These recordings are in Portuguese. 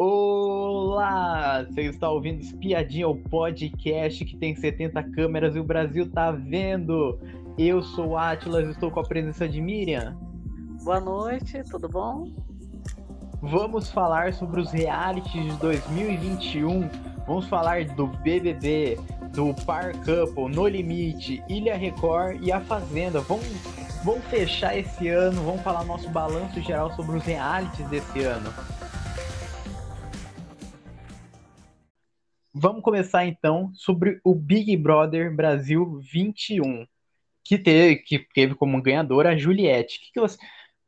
Olá! Você está ouvindo Espiadinha, o podcast que tem 70 câmeras e o Brasil tá vendo. Eu sou o Atlas, estou com a presença de Miriam. Boa noite, tudo bom? Vamos falar sobre os realities de 2021. Vamos falar do BBB, do Par Couple, No Limite, Ilha Record e A Fazenda. Vamos, vamos fechar esse ano, vamos falar nosso balanço geral sobre os realities desse ano. Vamos começar então sobre o Big Brother Brasil 21, que teve, que teve como ganhadora a Juliette. Que que você,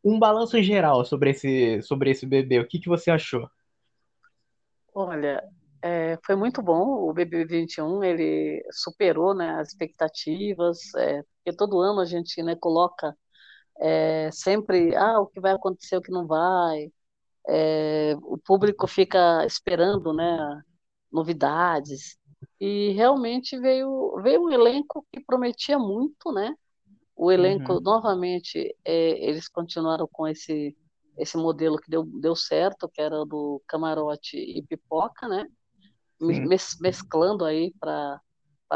um balanço geral sobre esse, sobre esse bebê, o que, que você achou? Olha, é, foi muito bom o BBB 21, ele superou né, as expectativas, é, porque todo ano a gente né, coloca é, sempre ah, o que vai acontecer, o que não vai, é, o público fica esperando né, novidades. E realmente veio, veio um elenco que prometia muito, né? O elenco, uhum. novamente, é, eles continuaram com esse, esse modelo que deu, deu certo, que era do camarote e pipoca, né? Mes, mesclando aí para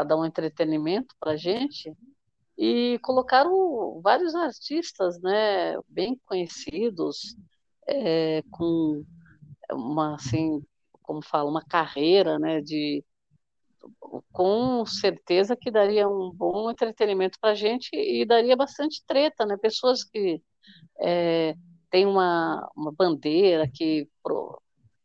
dar um entretenimento para gente. E colocaram vários artistas, né? Bem conhecidos, é, com uma, assim, como fala, uma carreira, né, de com certeza que daria um bom entretenimento para a gente e daria bastante treta, né? Pessoas que é, têm uma, uma bandeira que pro,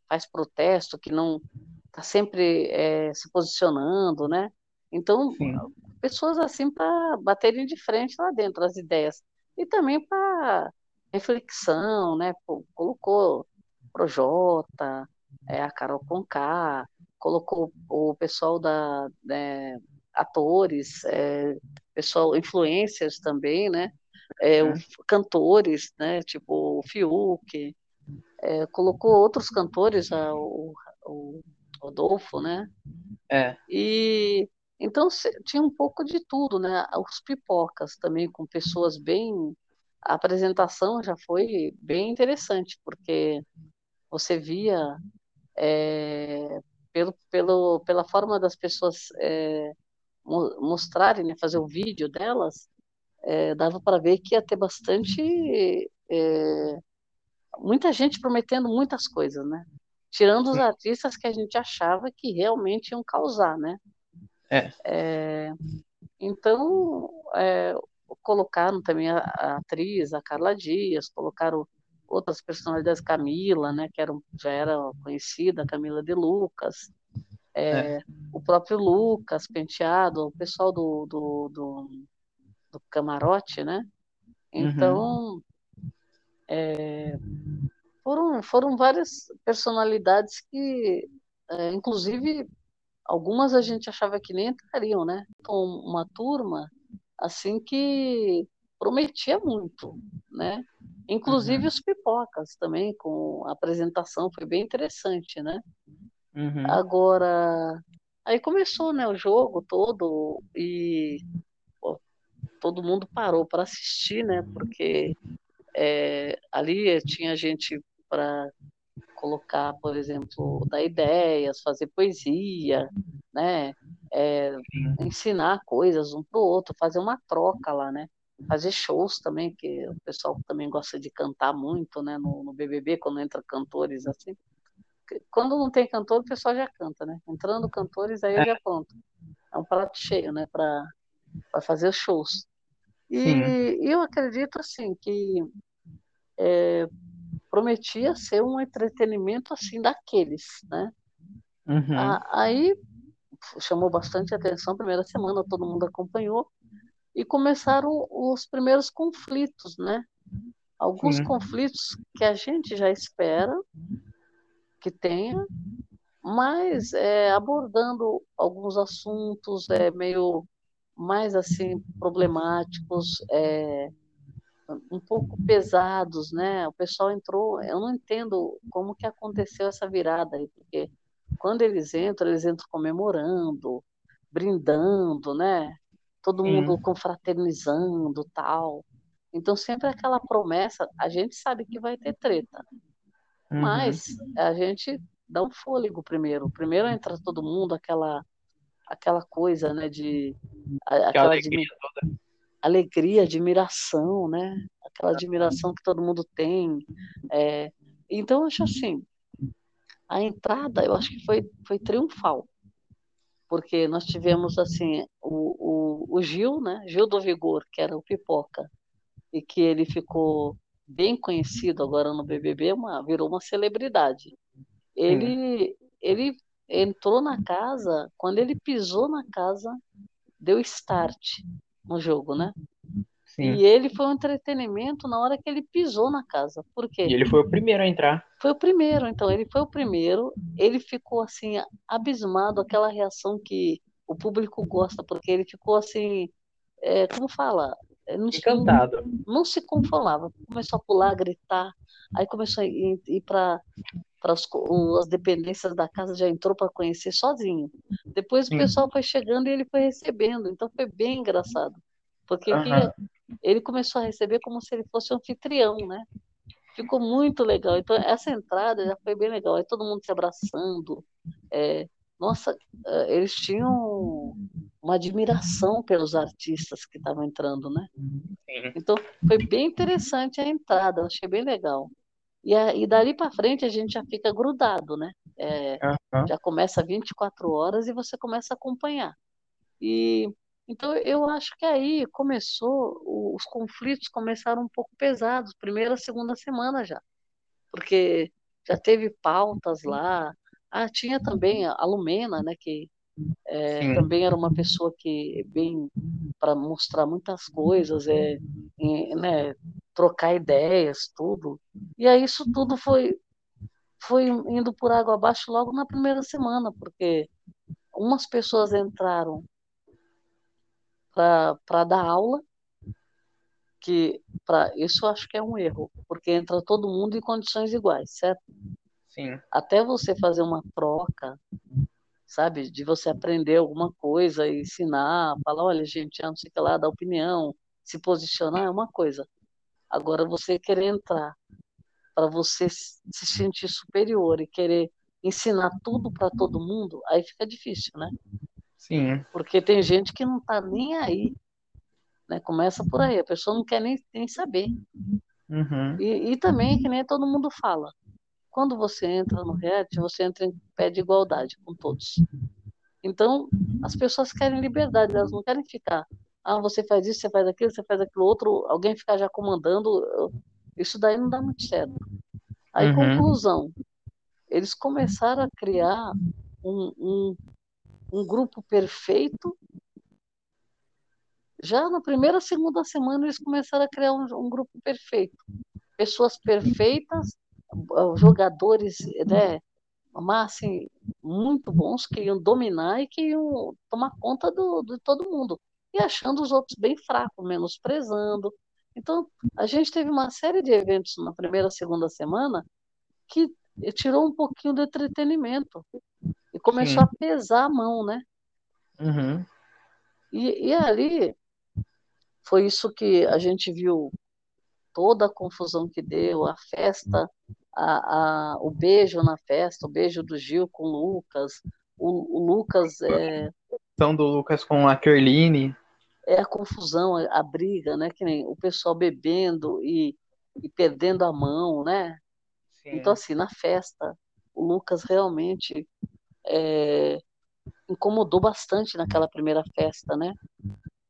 faz protesto, que não está sempre é, se posicionando, né? Então, Sim. pessoas assim para baterem de frente lá dentro as ideias e também para reflexão, né? Colocou Projota, é, a Carol Conká, colocou o pessoal da né, atores, é, pessoal influencers também, né? É, o, cantores, né? Tipo o Fiuk, é, colocou outros cantores, a, o, o Rodolfo, né? É. E então tinha um pouco de tudo, né? Os pipocas também com pessoas bem a apresentação já foi bem interessante porque você via é, pelo, pelo, pela forma das pessoas é, mostrarem, né, fazer o vídeo delas, é, dava para ver que ia ter bastante. É, muita gente prometendo muitas coisas, né? Tirando os artistas que a gente achava que realmente iam causar, né? É. é então, é, colocaram também a, a, atriz, a Carla Dias, colocaram outras personalidades, Camila, né, que era, já era conhecida, Camila de Lucas, é, é. o próprio Lucas Penteado, o pessoal do, do, do, do camarote, né? Então, uhum. é, foram, foram várias personalidades que, é, inclusive, algumas a gente achava que nem entrariam, né? Então, uma turma, assim, que prometia muito, né? Inclusive uhum. os pipocas também, com a apresentação, foi bem interessante, né? Uhum. Agora, aí começou né, o jogo todo e pô, todo mundo parou para assistir, né? Porque é, ali tinha gente para colocar, por exemplo, dar ideias, fazer poesia, né? É, ensinar coisas um para o outro, fazer uma troca lá, né? Fazer shows também, que o pessoal também gosta de cantar muito, né, no, no BBB, quando entra cantores assim. Quando não tem cantor, o pessoal já canta, né? Entrando cantores, aí eu já pronto. É um prato cheio, né, para fazer shows. E Sim. eu acredito, assim, que é, prometia ser um entretenimento, assim, daqueles, né? Uhum. aí chamou bastante atenção, primeira semana todo mundo acompanhou, e começaram os primeiros conflitos, né? Alguns Sim. conflitos que a gente já espera que tenha, mas é, abordando alguns assuntos é, meio mais assim problemáticos, é, um pouco pesados, né? O pessoal entrou, eu não entendo como que aconteceu essa virada aí, porque quando eles entram, eles entram comemorando, brindando, né? Todo mundo confraternizando tal. Então sempre aquela promessa, a gente sabe que vai ter treta, uhum. mas a gente dá um fôlego primeiro. Primeiro entra todo mundo, aquela aquela coisa, né, de aquela alegria, admi alegria, admiração, né? Aquela admiração que todo mundo tem. É, então, eu acho assim, a entrada, eu acho que foi, foi triunfal, porque nós tivemos, assim, o, o, o Gil, né? Gil do Vigor, que era o Pipoca, e que ele ficou bem conhecido agora no BBB, uma, virou uma celebridade. Ele, ele entrou na casa, quando ele pisou na casa, deu start no jogo, né? Sim. E ele foi um entretenimento na hora que ele pisou na casa. Por quê? E ele foi o primeiro a entrar. Foi o primeiro, então ele foi o primeiro. Ele ficou assim abismado, aquela reação que o público gosta, porque ele ficou assim, é, como fala, não Encantado. Não, não, se conformava. Começou a pular, a gritar. Aí começou a ir, ir para as, as dependências da casa, já entrou para conhecer sozinho. Depois Sim. o pessoal foi chegando e ele foi recebendo. Então foi bem engraçado. Porque ele começou a receber como se ele fosse um anfitrião, né? Ficou muito legal. Então, essa entrada já foi bem legal. Aí todo mundo se abraçando. É, nossa, é, eles tinham uma admiração pelos artistas que estavam entrando, né? Então, foi bem interessante a entrada, achei bem legal. E, a, e dali para frente a gente já fica grudado, né? É, uhum. Já começa 24 horas e você começa a acompanhar. E então eu acho que aí começou, os conflitos começaram um pouco pesados, primeira, segunda semana já, porque já teve pautas lá. Ah, tinha também a Lumena, né, que é, também era uma pessoa que bem para mostrar muitas coisas, é, né, trocar ideias, tudo. E aí isso tudo foi foi indo por água abaixo logo na primeira semana, porque umas pessoas entraram para dar aula, que para isso eu acho que é um erro, porque entra todo mundo em condições iguais, certo? Sim. Até você fazer uma troca, sabe, de você aprender alguma coisa e ensinar, falar, olha, gente, não sei o que lá, dar opinião, se posicionar é uma coisa. Agora você querer entrar para você se sentir superior e querer ensinar tudo para todo mundo, aí fica difícil, né? Sim. Porque tem gente que não está nem aí. Né? Começa por aí, a pessoa não quer nem, nem saber. Uhum. E, e também, que nem todo mundo fala, quando você entra no reality, você entra em pé de igualdade com todos. Então, as pessoas querem liberdade, elas não querem ficar. Ah, você faz isso, você faz aquilo, você faz aquilo outro, alguém ficar já comandando. Isso daí não dá muito certo. Aí, uhum. conclusão, eles começaram a criar um, um, um grupo perfeito. Já na primeira, segunda semana, eles começaram a criar um, um grupo perfeito. Pessoas perfeitas, jogadores, né, mas assim, muito bons, que iam dominar e que iam tomar conta do, de todo mundo. E achando os outros bem fracos, menosprezando. Então, a gente teve uma série de eventos na primeira, segunda semana que tirou um pouquinho do entretenimento. Começou Sim. a pesar a mão, né? Uhum. E, e ali foi isso que a gente viu toda a confusão que deu, a festa, a, a, o beijo na festa, o beijo do Gil com o Lucas, o, o Lucas é. Então do Lucas com a Kerline. É a confusão, a, a, briga, né? Que nem o pessoal bebendo e, e perdendo a mão, né? Sim. Então, assim, na festa, o Lucas realmente é, incomodou bastante naquela primeira festa, né?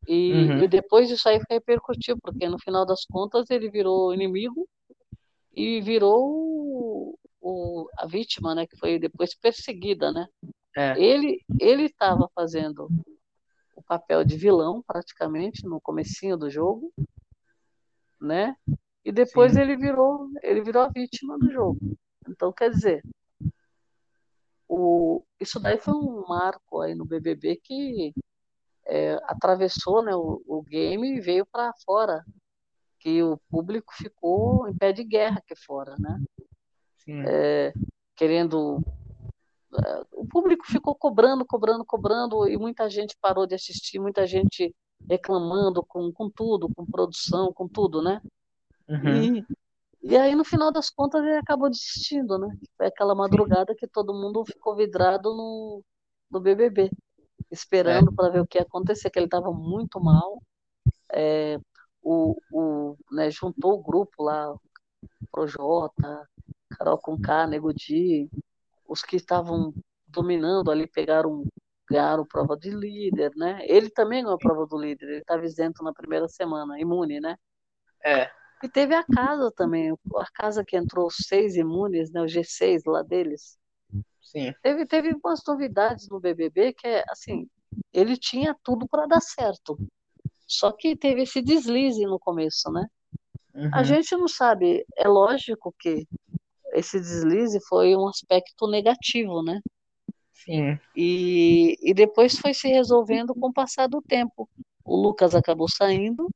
E, uhum. e, depois isso aí repercutiu, porque no final das contas ele virou inimigo e virou o, a vítima, né? Que foi depois perseguida, né? É. Ele ele estava fazendo o papel de vilão praticamente no comecinho do jogo, né? E depois Sim. ele virou ele virou a vítima do jogo. Então quer dizer, o, isso daí foi um marco aí no BBB que é, atravessou né, o, o game e veio para fora, que o público ficou em pé de guerra aqui fora, né? É, querendo é, o público ficou cobrando, cobrando, cobrando, e muita gente parou de assistir, muita gente reclamando com, com tudo, com produção, com tudo, né? Uhum. E, E aí, no final das contas, ele acabou desistindo, né? Foi aquela madrugada que todo mundo ficou vidrado no, no BBB, esperando é. para ver o que ia acontecer, que ele estava muito mal. É, o, o, né, juntou o grupo lá, Projota, Carol Conká, Nego Di, os que estavam dominando ali pegaram ganharam prova de líder, né? Ele também ganhou a prova do líder, ele estava isento na primeira semana, imune, né? É. E teve a casa também, a casa que entrou os seis imunes, né, o G6 lá deles. Sim. Teve, teve umas novidades no BBB que é assim, ele tinha tudo para dar certo. Só que teve esse deslize no começo, né? Uhum. A gente não sabe, é lógico que esse deslize foi um aspecto negativo, né? Sim. E, e depois foi se resolvendo com o passar do tempo. O Lucas acabou saindo,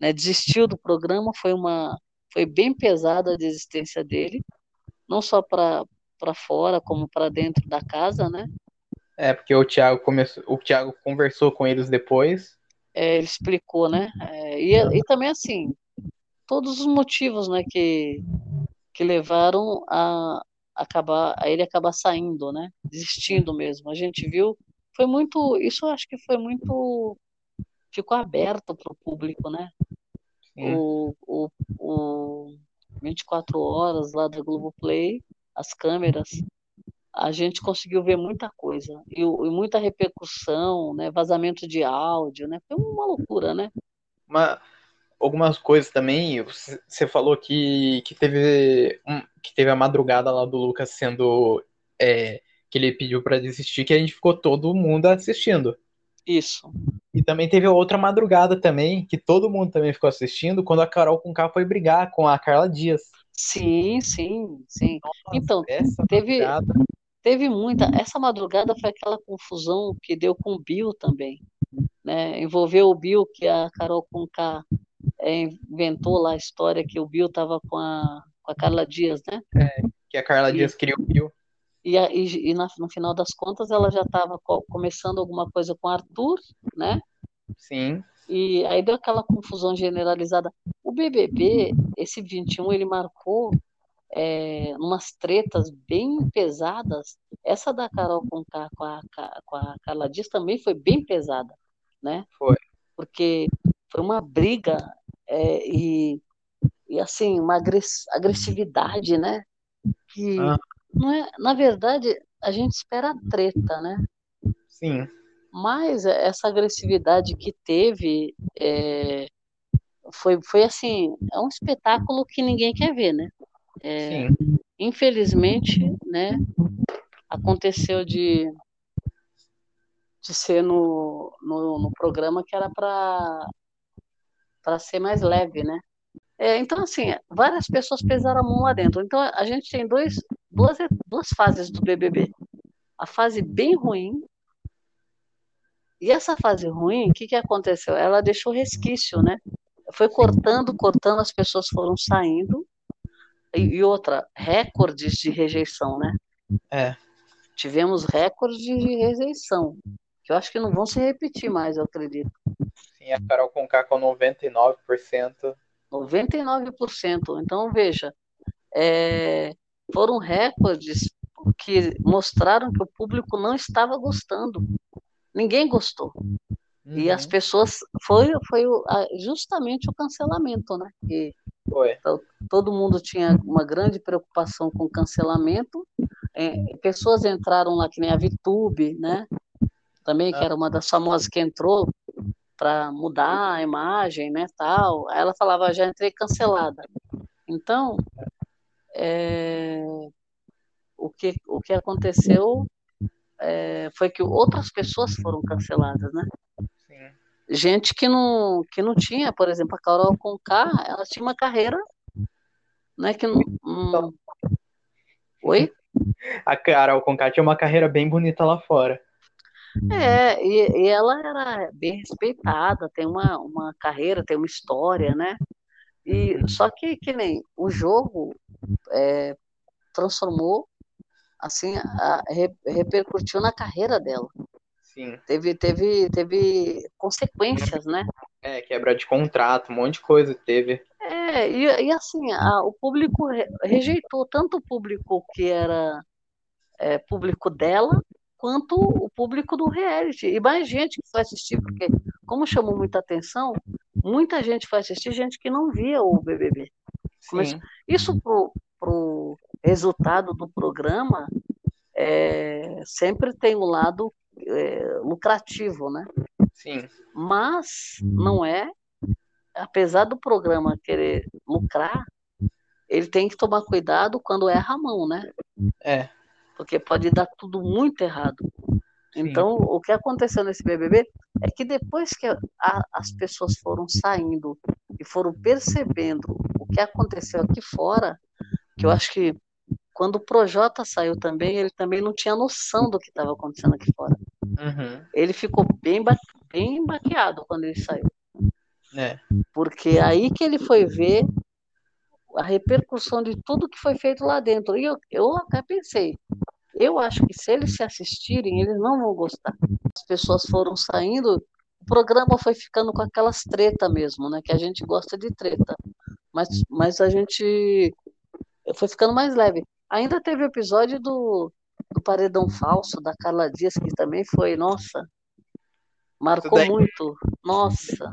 né, desistiu do programa, foi uma foi bem pesada a desistência dele, não só para fora como para dentro da casa, né? É, porque o Thiago começou, o Thiago conversou com eles depois. É, ele explicou, né? É, e, e também assim, todos os motivos, né, que que levaram a acabar a ele acabar saindo, né? Desistindo mesmo. A gente viu, foi muito, isso eu acho que foi muito ficou aberto para o público, né? O, o, o 24 horas lá da Globoplay, as câmeras, a gente conseguiu ver muita coisa e, e, muita repercussão, né? Vazamento de áudio, né? Foi uma loucura, né? Uma, algumas coisas também. Você falou que, que teve um, que teve a madrugada lá do Lucas sendo é, que ele pediu para desistir, que a gente ficou todo mundo assistindo. Isso. E também teve outra madrugada também, que todo mundo também ficou assistindo, quando a Carol com K foi brigar com a Carla Dias. Sim, sim, sim. Nossa, então, teve, teve muita. Essa madrugada foi aquela confusão que deu com o Bill também. Né? Envolveu o Bill, que a Carol com K é, inventou lá a história que o Bill estava com a, com a Carla Dias, né? É, que a Carla e, Dias criou o Bill. E, e, e na, no final das contas ela já estava começando alguma coisa com Arthur, né? Sim. E aí deu aquela confusão generalizada. O BBB, esse 21, ele marcou é, umas tretas bem pesadas. Essa da Carol com, a, com, a, com a Carla Dias também foi bem pesada, né? Foi. Porque foi uma briga é, e, e assim uma agressividade, né? Que ah. Não é, na verdade, a gente espera treta, né? Sim. Mas essa agressividade que teve é, foi, foi assim, é um espetáculo que ninguém quer ver, né? É, Sim. Infelizmente, né? Aconteceu de de ser no, no, no programa que era para para ser mais leve, né? É, então, assim, várias pessoas pesaram a mão lá dentro. Então, a gente tem dois, duas, duas fases do BBB. A fase bem ruim. E essa fase ruim, o que, que aconteceu? Ela deixou resquício, né? Foi cortando, cortando, as pessoas foram saindo. E, e outra, recordes de rejeição, né? É. Tivemos recordes de rejeição, que eu acho que não vão se repetir mais, eu acredito. Sim, a Carol Conká com 99%. 99%. Então, veja, é, foram recordes que mostraram que o público não estava gostando. Ninguém gostou. Uhum. E as pessoas. Foi, foi justamente o cancelamento, né? E foi. Todo mundo tinha uma grande preocupação com o cancelamento. É, pessoas entraram lá, que nem a VTube, né? Também, que ah. era uma das famosas que entrou, para mudar a imagem, né, tal. Aí ela falava, já entrei cancelada. Então, é, o, que, o que aconteceu é, foi que outras pessoas foram canceladas, né? Sim. Gente que não, que não tinha, por exemplo, a Carol Conká, ela tinha uma carreira, né, que não... Um... Oi? A Carol Conká tinha uma carreira bem bonita lá fora. É, e, e, ela era bem respeitada, tem uma, uma carreira, tem uma história, né? E só que, que nem o jogo é, transformou, assim, a, repercutiu na carreira dela. Sim. Teve, teve, teve consequências, né? É, quebra de contrato, um monte de coisa teve. É, É, e, e assim, a, o público re, rejeitou tanto o público que era é, público dela, quanto o público do reality. E mais gente que foi assistir, porque, como chamou muita atenção, muita gente foi assistir, gente que não via o BBB. Mas isso para o resultado do programa é, sempre tem um lado é, lucrativo, né? Sim. Mas não é, apesar do programa querer lucrar, ele tem que tomar cuidado quando erra a mão, né? É. Porque pode dar tudo muito errado. Então, o que aconteceu nesse BBB é que depois que a, as pessoas foram saindo e foram percebendo o que aconteceu aqui fora, que eu acho que quando o Projota saiu também, ele também não tinha noção do que estava acontecendo aqui fora. Uhum. Ele ficou bem, ba bem baqueado quando ele saiu. É. Porque aí que ele foi ver a repercussão de tudo que foi feito lá dentro. E eu, eu até pensei, eu acho que se eles se assistirem, eles não vão gostar. As pessoas foram saindo, o programa foi ficando com aquelas treta mesmo, né? Que a gente gosta de treta. Mas, mas a gente foi ficando mais leve. Ainda teve o episódio do, do Paredão Falso, da Carla Dias, que também foi, nossa, marcou muito. Nossa.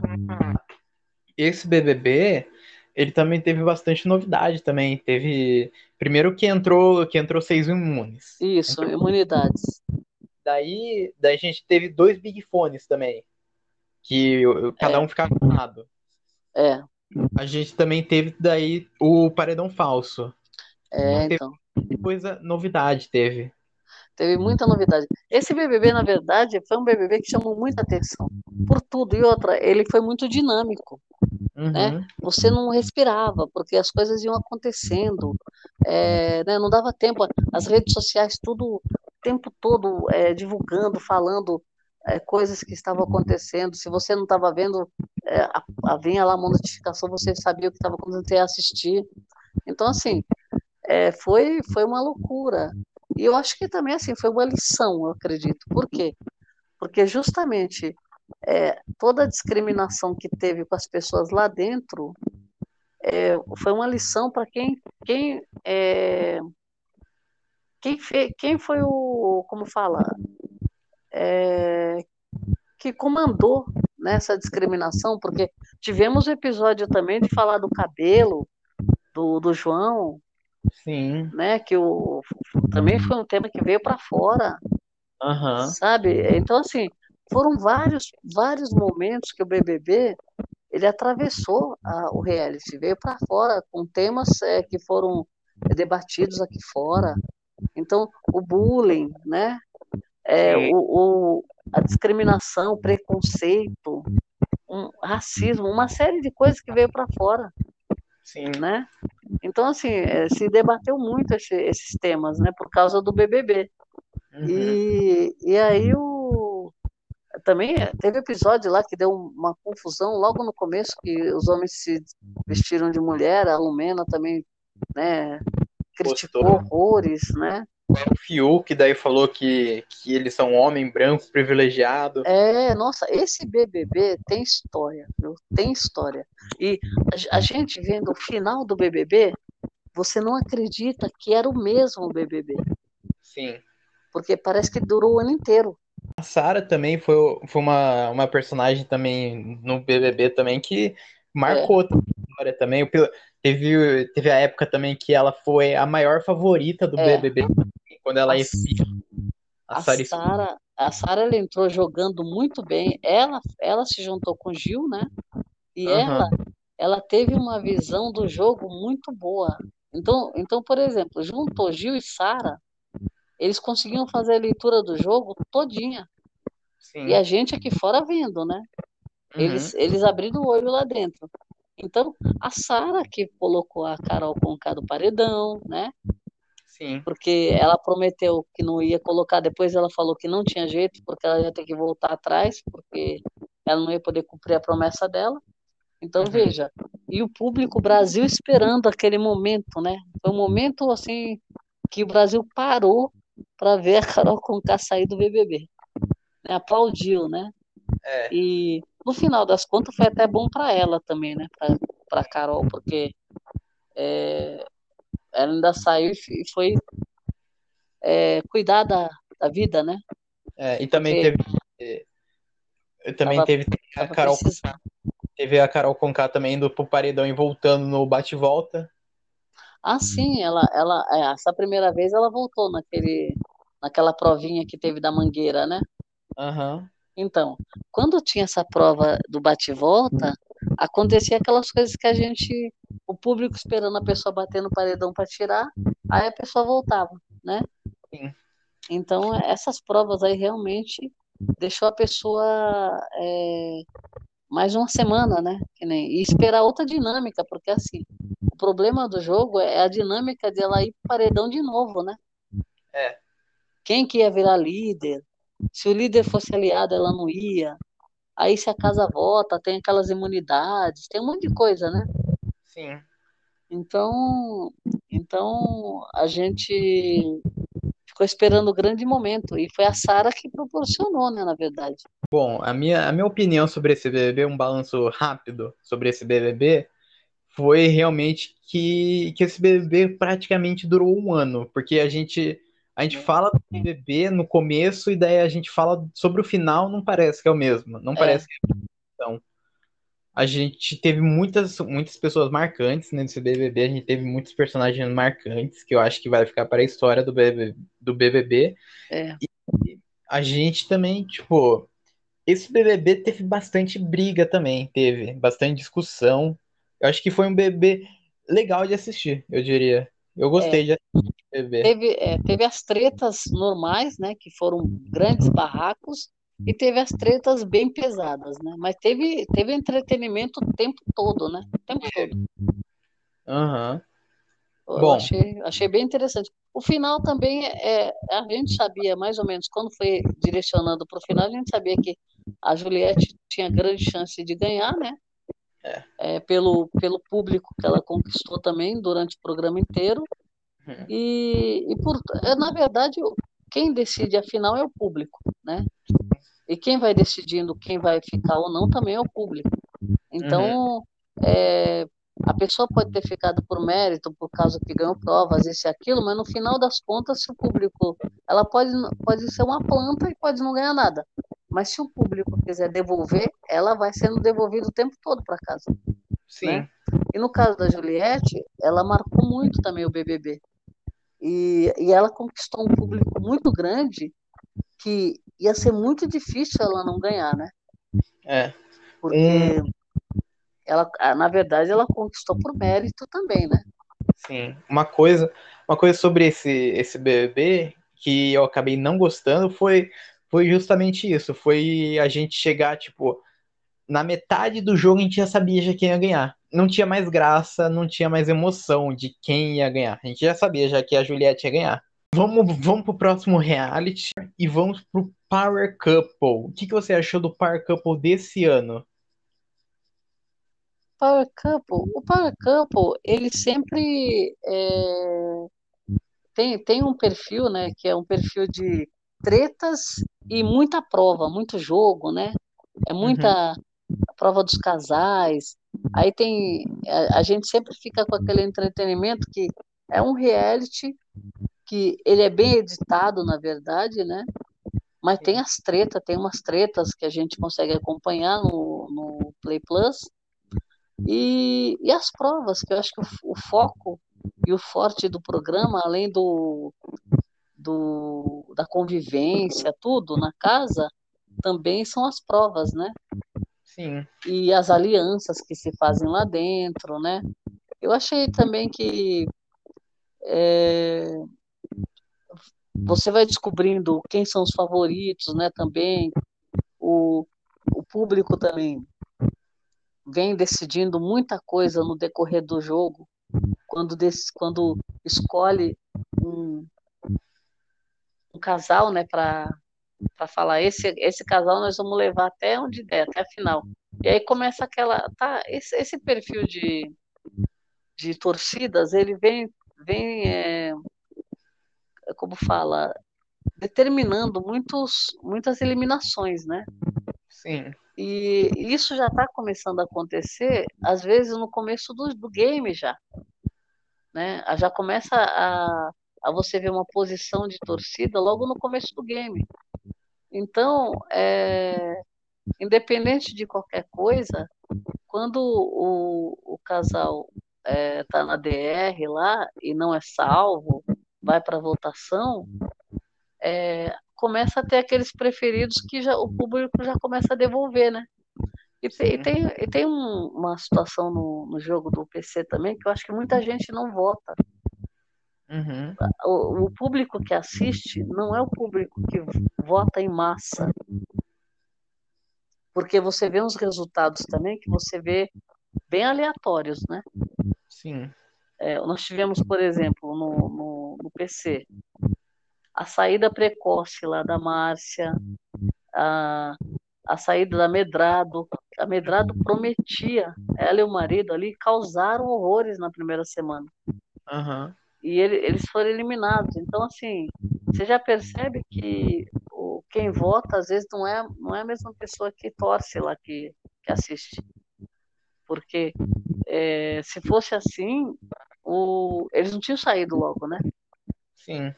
Esse BBB, ele também teve bastante novidade também. Teve primeiro que entrou, que entrou seis imunes. Isso, entrou... imunidades. Daí, daí a gente teve dois Big Fones também, que cada é. um ficava um lado. É. A gente também teve daí o paredão falso. É, então. Coisa novidade teve. Teve muita novidade. Esse BBB, na verdade, foi um BBB que chamou muita atenção. Por tudo. E outra, ele foi muito dinâmico. Uhum. Né? Você não respirava, porque as coisas iam acontecendo. É, né? Não dava tempo. As redes sociais, tudo o tempo todo é, divulgando, falando é, coisas que estavam acontecendo. Se você não estava vendo, é, a, a, vinha lá uma notificação, você sabia o que estava acontecendo, você ia assistir. Então, assim, é, foi, foi uma loucura. E eu acho que também, assim, foi uma lição, eu acredito. Por quê? Porque justamente toda a discriminação que teve com as pessoas lá dentro foi uma lição para quem quem quem, quem foi o como fala é, que comandou nessa discriminação porque tivemos o episódio também de falar do cabelo do, do João sim né que o também foi um tema que veio para fora uhum. sabe então assim foram vários, vários momentos que o BBB ele atravessou a, o reality, veio para fora com temas é, que foram debatidos aqui fora. Então, o bullying, né? É, o, o, a discriminação, o preconceito, um, racismo, uma série de coisas que veio para fora. Sim. Né? Então, assim, é, se debateu muito esse, esses temas, né? Por causa do BBB. Uhum. E, e aí o também teve episódio lá que deu uma confusão logo no começo, que os homens se vestiram de mulher, a Lumena também, né, criticou Postou. horrores, né? O Fiuk daí falou que, que eles são homem branco privilegiado. É, nossa, esse BBB tem história, viu? Tem história. E a, a gente vendo o final do BBB, você não acredita que era o mesmo BBB. Sim. Porque parece que durou o ano inteiro. A Sarah também foi, foi uma, uma personagem também no BBB também que marcou é. a história também. Teve, teve a época também que ela foi a maior favorita do é. BBB quando ela ia a, a Sarah, a Sarah ela entrou jogando muito bem. Ela, ela se juntou com o Gil, né? E uhum. ela, ela teve uma visão do jogo muito boa. Então, então por exemplo, juntou Gil e Sara, eles conseguiam fazer a leitura do jogo todinha. Sim. E a gente aqui fora vendo, né? Uhum. Eles, eles abrindo o olho lá dentro. Então, a Sara que colocou a Carol Conká do paredão, né? Sim. Porque ela prometeu que não ia colocar, depois ela falou que não tinha jeito, porque ela ia ter que voltar atrás, porque ela não ia poder cumprir a promessa dela. Então, uhum. veja, e o público Brasil esperando aquele momento, né? Foi um momento, assim, que o Brasil parou para ver a Carol Conká sair do BBB. Né? Aplaudiu, né? É. E no final das contas foi até bom para ela também, né? para Carol, porque é, ela ainda saiu e foi é, cuidar da, da vida, né? É, e também porque teve. É, também tava, teve a Carol. Teve a Carol Conká também indo pro paredão e voltando no bate-volta. Ah, sim, ela, ela, é, essa primeira vez ela voltou naquele, naquela provinha que teve da Mangueira, né? Uhum. Então, quando tinha essa prova do bate-volta, acontecia aquelas coisas que a gente, o público esperando a pessoa bater no paredão para tirar, aí a pessoa voltava, né? Sim. Então, essas provas aí realmente deixou a pessoa é, mais uma semana, né? Nem, e esperar outra dinâmica, porque assim, o problema do jogo é a dinâmica de ela ir para paredão de novo, né? É. Quem que ia virar líder? Se o líder fosse aliado, ela não ia. Aí se a casa vota, tem aquelas imunidades, tem um monte de coisa, né? Sim. Então, então a gente ficou esperando o grande momento e foi a Sara que proporcionou, né, na verdade. Bom, a minha, a minha opinião sobre esse BBB, um balanço rápido sobre esse BBB, foi realmente que, que esse BBB praticamente durou um ano, porque a gente a gente fala do BBB no começo e daí a gente fala sobre o final, não parece que é o mesmo, não é. parece que é a gente teve muitas muitas pessoas marcantes nesse BBB, a gente teve muitos personagens marcantes que eu acho que vai ficar para a história do BBB, do BBB. É. E a gente também, tipo, esse BBB teve bastante briga também, teve bastante discussão. Eu acho que foi um BBB legal de assistir, eu diria. Eu gostei é. de assistir BBB. Teve, é, teve as tretas normais, né, que foram grandes barracos, e teve as tretas bem pesadas, né? Mas teve, teve entretenimento o tempo todo, né? O tempo todo. Aham. Uhum. Bom. Achei, achei bem interessante. O final também é, é, a gente sabia mais ou menos quando foi direcionando para o final, a gente sabia que a Juliette tinha grande chance de ganhar, né? É. É, pelo, pelo público que ela conquistou também durante o programa inteiro. Uhum. E, e por, é, na verdade, quem decide a final é o público, né? E quem vai decidindo quem vai ficar ou não também é o público. Então, uhum. é, a pessoa pode ter ficado por mérito, por causa que ganhou provas, isso e aquilo, mas no final das contas, se o público. Ela pode, pode ser uma planta e pode não ganhar nada. Mas se o público quiser devolver, ela vai sendo devolvida o tempo todo para casa. Sim. Né? E no caso da Juliette, ela marcou muito também o BBB. E, e ela conquistou um público muito grande que ia ser muito difícil ela não ganhar, né? É. Porque ela, na verdade, ela conquistou por mérito também, né? Sim. Uma coisa, uma coisa sobre esse esse BBB que eu acabei não gostando foi foi justamente isso. Foi a gente chegar, tipo, na metade do jogo a gente já sabia já quem ia ganhar. Não tinha mais graça, não tinha mais emoção de quem ia ganhar. A gente já sabia já que a Juliette ia ganhar. Vamos, vamos pro próximo reality e vamos pro Power Couple. O que, que você achou do Power Couple desse ano? Power Couple, o Power Couple, ele sempre é, tem, tem um perfil, né, que é um perfil de tretas e muita prova, muito jogo, né? É muita uhum. prova dos casais. Aí tem a, a, gente sempre fica com aquele entretenimento que é um reality que ele é bem editado, na verdade, né? Mas tem as tretas, tem umas tretas que a gente consegue acompanhar no, no Play Plus. E, e as provas, que eu acho que o, o foco e o forte do programa, além do, do, da convivência, tudo na casa, também são as provas, né? Sim. E as alianças que se fazem lá dentro, né? Eu achei também que é, você vai descobrindo quem são os favoritos, né? Também o, o público também vem decidindo muita coisa no decorrer do jogo quando, quando escolhe um, um casal, né, para para falar esse esse casal nós vamos levar até onde der, até a final. E aí começa aquela, tá, esse, esse perfil de, de torcidas, ele vem vem é, como fala, determinando muitos muitas eliminações, né? Sim. E isso já está começando a acontecer, às vezes no começo do, do game já. Né? Já começa a, a você ver uma posição de torcida logo no começo do game. Então, é, independente de qualquer coisa, quando o, o casal está é, tá na DR lá e não é salvo, vai para votação, é, começa a ter aqueles preferidos que já, o público já começa a devolver, né? E tem, e tem, e tem um, uma situação no, no jogo do PC também que eu acho que muita gente não vota. Uhum. O, o, público que assiste não é o público que vota em massa. Porque você vê uns resultados também que você vê bem aleatórios, né? Sim. É, nós tivemos, por exemplo, no, no, no, PC, a saída precoce lá da Márcia, a, a saída da Medrado. A Medrado prometia, ela e o marido ali causaram horrores na primeira semana. Uhum. E ele, eles foram eliminados. Então, assim, você já percebe que o, quem vota, às vezes, não é, não é a mesma pessoa que torce lá, que, que assiste porque é, se fosse assim, o, eles não tinham saído logo, né? Sim.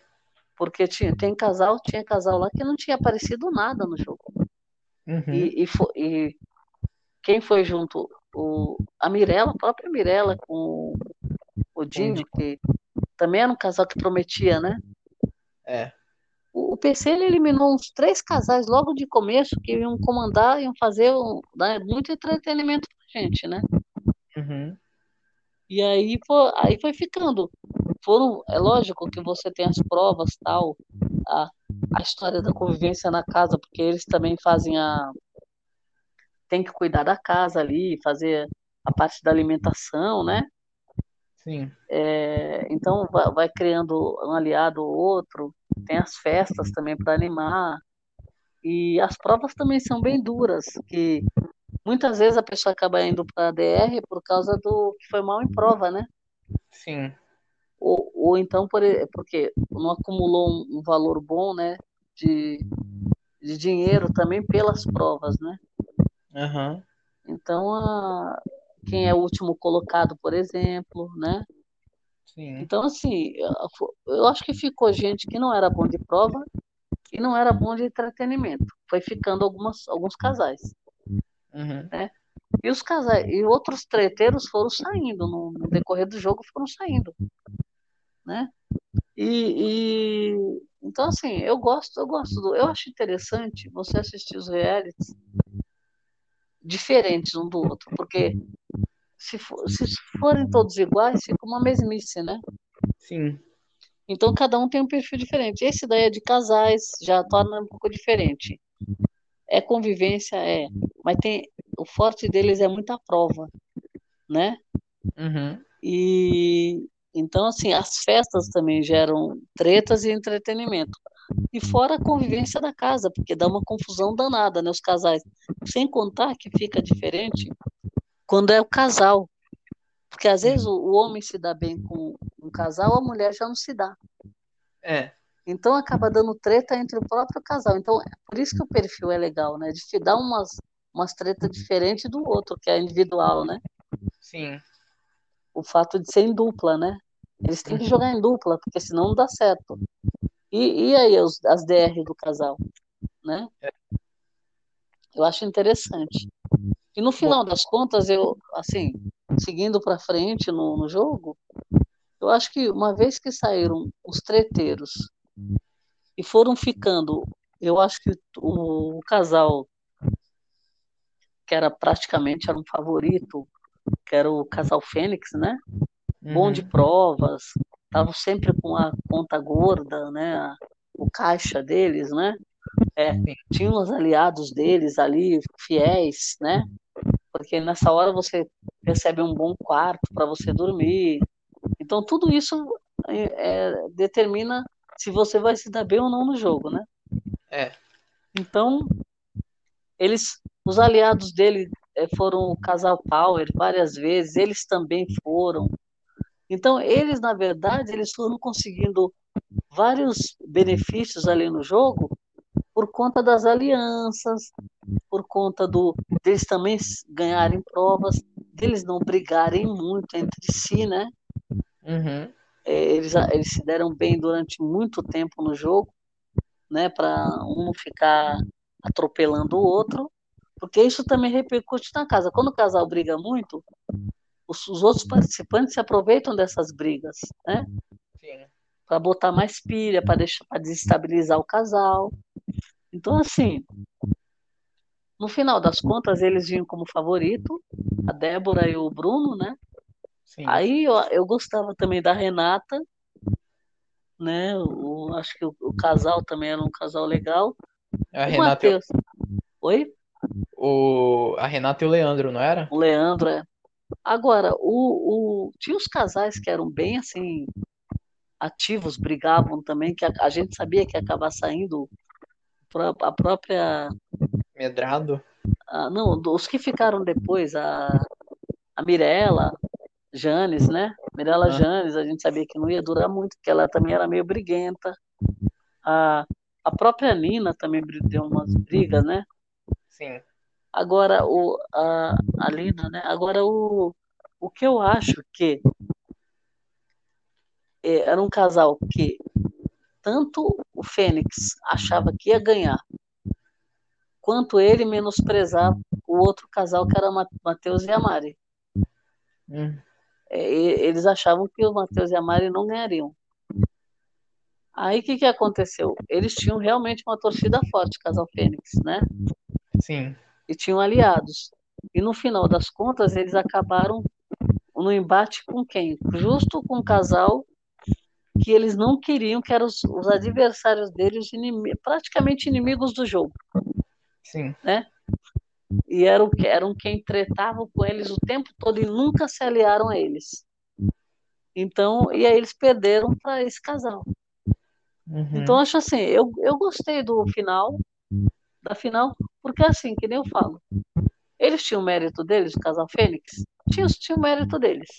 Porque tinha, tem casal, tinha casal lá que não tinha aparecido nada no jogo. Uhum. E, e, e, quem foi junto? O, a Mirella, a própria Mirella com o Dinho, que também era um casal que prometia, né? É. O, o PC ele eliminou uns três casais logo de começo que iam comandar, iam fazer um, né, muito entretenimento gente, né? Uhum. E aí foi, aí foi ficando. Foram, é lógico que você tem as provas, tal, a, a história da convivência na casa, porque eles também fazem a. Tem que cuidar da casa ali, fazer a parte da alimentação, né? Sim. É, então vai, vai, criando um aliado ou outro, tem as festas também para animar. E as provas também são bem duras, que muitas vezes a pessoa acaba indo para a DR por causa do que foi mal em prova, né? Sim. Ou, ou então por, porque não acumulou um, valor bom, né? De, de dinheiro também pelas provas, né? Uhum. Então, a, quem é o último colocado, por exemplo, né? Sim. Então, assim, eu acho que ficou gente que não era bom de prova e não era bom de entretenimento. Foi ficando algumas, alguns casais. Uhum. Né? E os casais, e outros treteiros foram saindo no, no decorrer do jogo, foram saindo, né? E, e, então assim, eu gosto, eu gosto do, eu acho interessante você assistir os realities diferentes um do outro, porque se, for, se forem todos iguais, fica uma mesmice, né? Sim. Então cada um tem um perfil diferente. Esse daí é de casais, já torna um pouco diferente. É convivência, é. Mas tem o forte deles é muita prova, né? Uhum. E então assim as festas também geram tretas e entretenimento. E fora a convivência da casa, porque dá uma confusão danada, né? Os casais. Sem contar que fica diferente quando é o casal. Porque às vezes o, o homem se dá bem com um casal, a mulher já não se dá. É. Então acaba dando treta entre o próprio casal. Então, é por isso que o perfil é legal, né? De te dar umas, umas tretas diferentes do outro, que é individual, né? Sim. O fato de ser em dupla, né? Eles têm que jogar em dupla, porque senão não dá certo. E, e aí os, as DR do casal, né? É. Eu acho interessante. E no final das contas, eu, assim, seguindo para frente no, no jogo, eu acho que uma vez que saíram os treteiros e foram ficando. Eu acho que o, o casal que era praticamente era um favorito, que era o casal Fênix, né? Uhum. Bom de provas, estavam sempre com a conta gorda, né? O caixa deles, né? É, tinham os aliados deles ali, fiéis, né? Porque nessa hora você recebe um bom quarto para você dormir. Então tudo isso é, é, determina se você vai se dar bem ou não no jogo, né? É. Então, eles, os aliados dele eh, foram o casal Power várias vezes, eles também foram. Então, eles, na verdade, eles foram conseguindo vários benefícios ali no jogo por conta das alianças, por conta do deles também ganharem provas, deles não brigarem muito entre si, né? Uhum. Eles, eles se deram bem durante muito tempo no jogo, né? Para um não ficar atropelando o outro, porque isso também repercute na casa. Quando o casal briga muito, os, os outros participantes se aproveitam dessas brigas, né? Para botar mais pilha, para deixar, para desestabilizar o casal. Então, assim, no final das contas, eles vinham como favorito, a Débora e o Bruno, né? Sim. Aí eu, eu gostava também da Renata, né? O, acho que o, o, casal também era um casal legal. A o Renata. Mateus... Oi? O, a Renata e o Leandro, não era? O Leandro, é. Agora, o, o, tinha os casais que eram bem assim ativos, brigavam também, que a, a gente sabia que ia acabar saindo a própria. Medrado? Ah, não, os que ficaram depois, a, a Mirella, Janes, né? Mirella ah. Janes, a gente sabia que não ia durar muito, porque ela também era meio briguenta. A, a própria Nina também deu umas brigas, né? Sim. Agora, o, a, a Lina, né? Agora, o, o que eu acho que é, era um casal que tanto o Fênix achava que ia ganhar, quanto ele menosprezava o outro casal que era Matheus e a Mari. Hum. É, eles achavam que o Matheus e a Mari não ganhariam. Aí o que, que aconteceu? Eles tinham realmente uma torcida forte, casal Fênix, né? Sim. E tinham aliados. E no final das contas, eles acabaram no embate com quem? Justo com o casal que eles não queriam, que eram os, os adversários deles, inimi praticamente inimigos do jogo. Sim. Né? E eram, eram quem tretavam com eles o tempo todo e nunca se aliaram a eles. Então, e aí eles perderam para esse casal. Uhum. Então, acho assim, eu, eu gostei do final, da final, porque assim, que nem eu falo, eles tinham o mérito deles, o casal Fênix, tinha, tinha o mérito deles.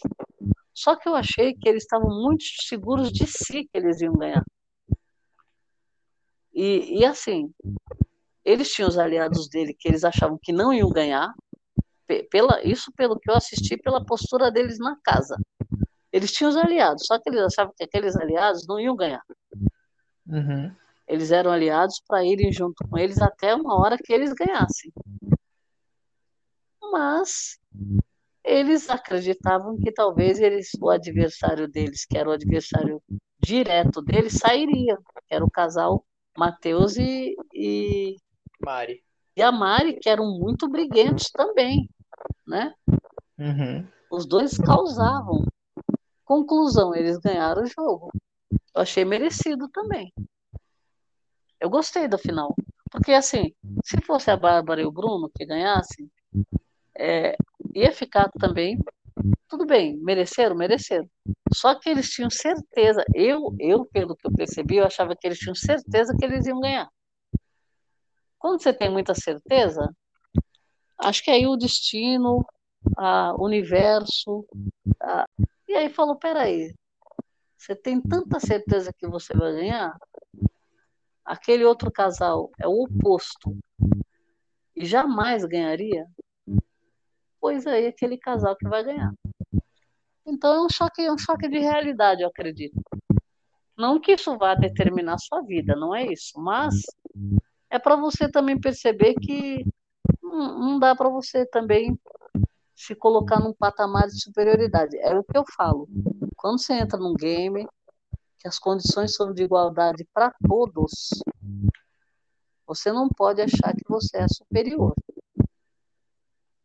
Só que eu achei que eles estavam muito seguros de si que eles iam ganhar. E, e assim, eles tinham os aliados dele que eles achavam que não iam ganhar, pela, isso pelo que eu assisti, pela postura deles na casa. Eles tinham os aliados, só que eles achavam que aqueles aliados não iam ganhar. Uhum. Eles eram aliados para irem junto com eles até uma hora que eles ganhassem. Mas eles acreditavam que talvez eles, o adversário deles, que era o adversário direto deles, sairia, era o casal Mateus e, e Mari. E a Mari, que eram muito briguentos também, né? Uhum. Os dois causavam. Conclusão, eles ganharam o jogo. Eu achei merecido também. Eu gostei da final. Porque, assim, se fosse a Bárbara e o Bruno que ganhassem, é, ia ficar também. Tudo bem, mereceram, mereceram. Só que eles tinham certeza, eu, eu pelo que eu percebi, eu achava que eles tinham certeza que eles iam ganhar. Quando você tem muita certeza, acho que aí o destino, o universo, a... e aí falou, peraí, você tem tanta certeza que você vai ganhar, aquele outro casal é o oposto e jamais ganharia, pois aí aquele casal que vai ganhar. Então é um choque, é um choque de realidade, eu acredito. Não que isso vá determinar sua vida, não é isso, mas é para você também perceber que não, não dá para você também se colocar num patamar de superioridade. É o que eu falo. Quando você entra num game, que as condições são de igualdade para todos, você não pode achar que você é superior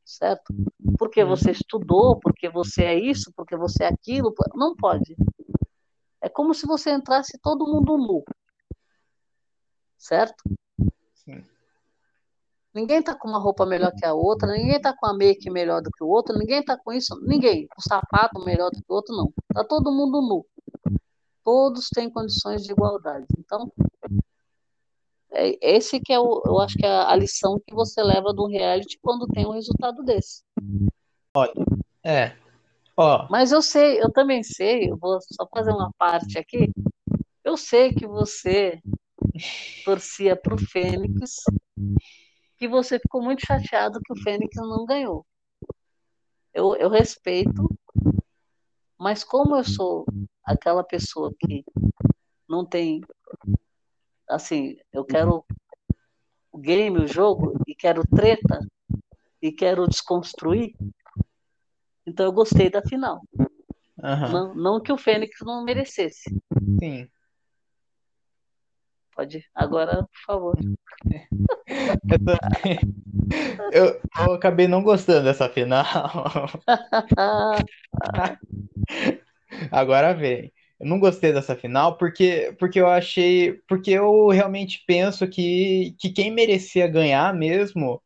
certo? Porque uhum. você estudou, porque você é isso, porque você é aquilo, não pode. É como se você entrasse todo mundo nu, certo? Sim. Ninguém tá com uma roupa melhor que a outra, ninguém tá com a make melhor do que o outro, ninguém tá com isso, ninguém, com sapato melhor do que o outro, não. Tá todo mundo nu. Todos têm condições de igualdade. Então, é, esse que é o, eu acho que é a lição que você leva do reality quando tem um resultado desse. Olha, é. Ó. Mas eu sei, eu também sei, eu vou só fazer uma parte aqui. Eu sei que você torcia para o Fênix que você ficou muito chateado que o Fênix não ganhou. Eu, eu respeito, mas como eu sou aquela pessoa que não tem, assim, eu quero o game, o jogo, e quero treta, e quero desconstruir, então eu gostei da final. Aham. Não, não que o Fênix não merecesse. Sim. Pode. Agora, por favor. Eu, eu acabei não gostando dessa final. Agora vem. Eu não gostei dessa final porque, porque eu achei. Porque eu realmente penso que, que quem merecia ganhar mesmo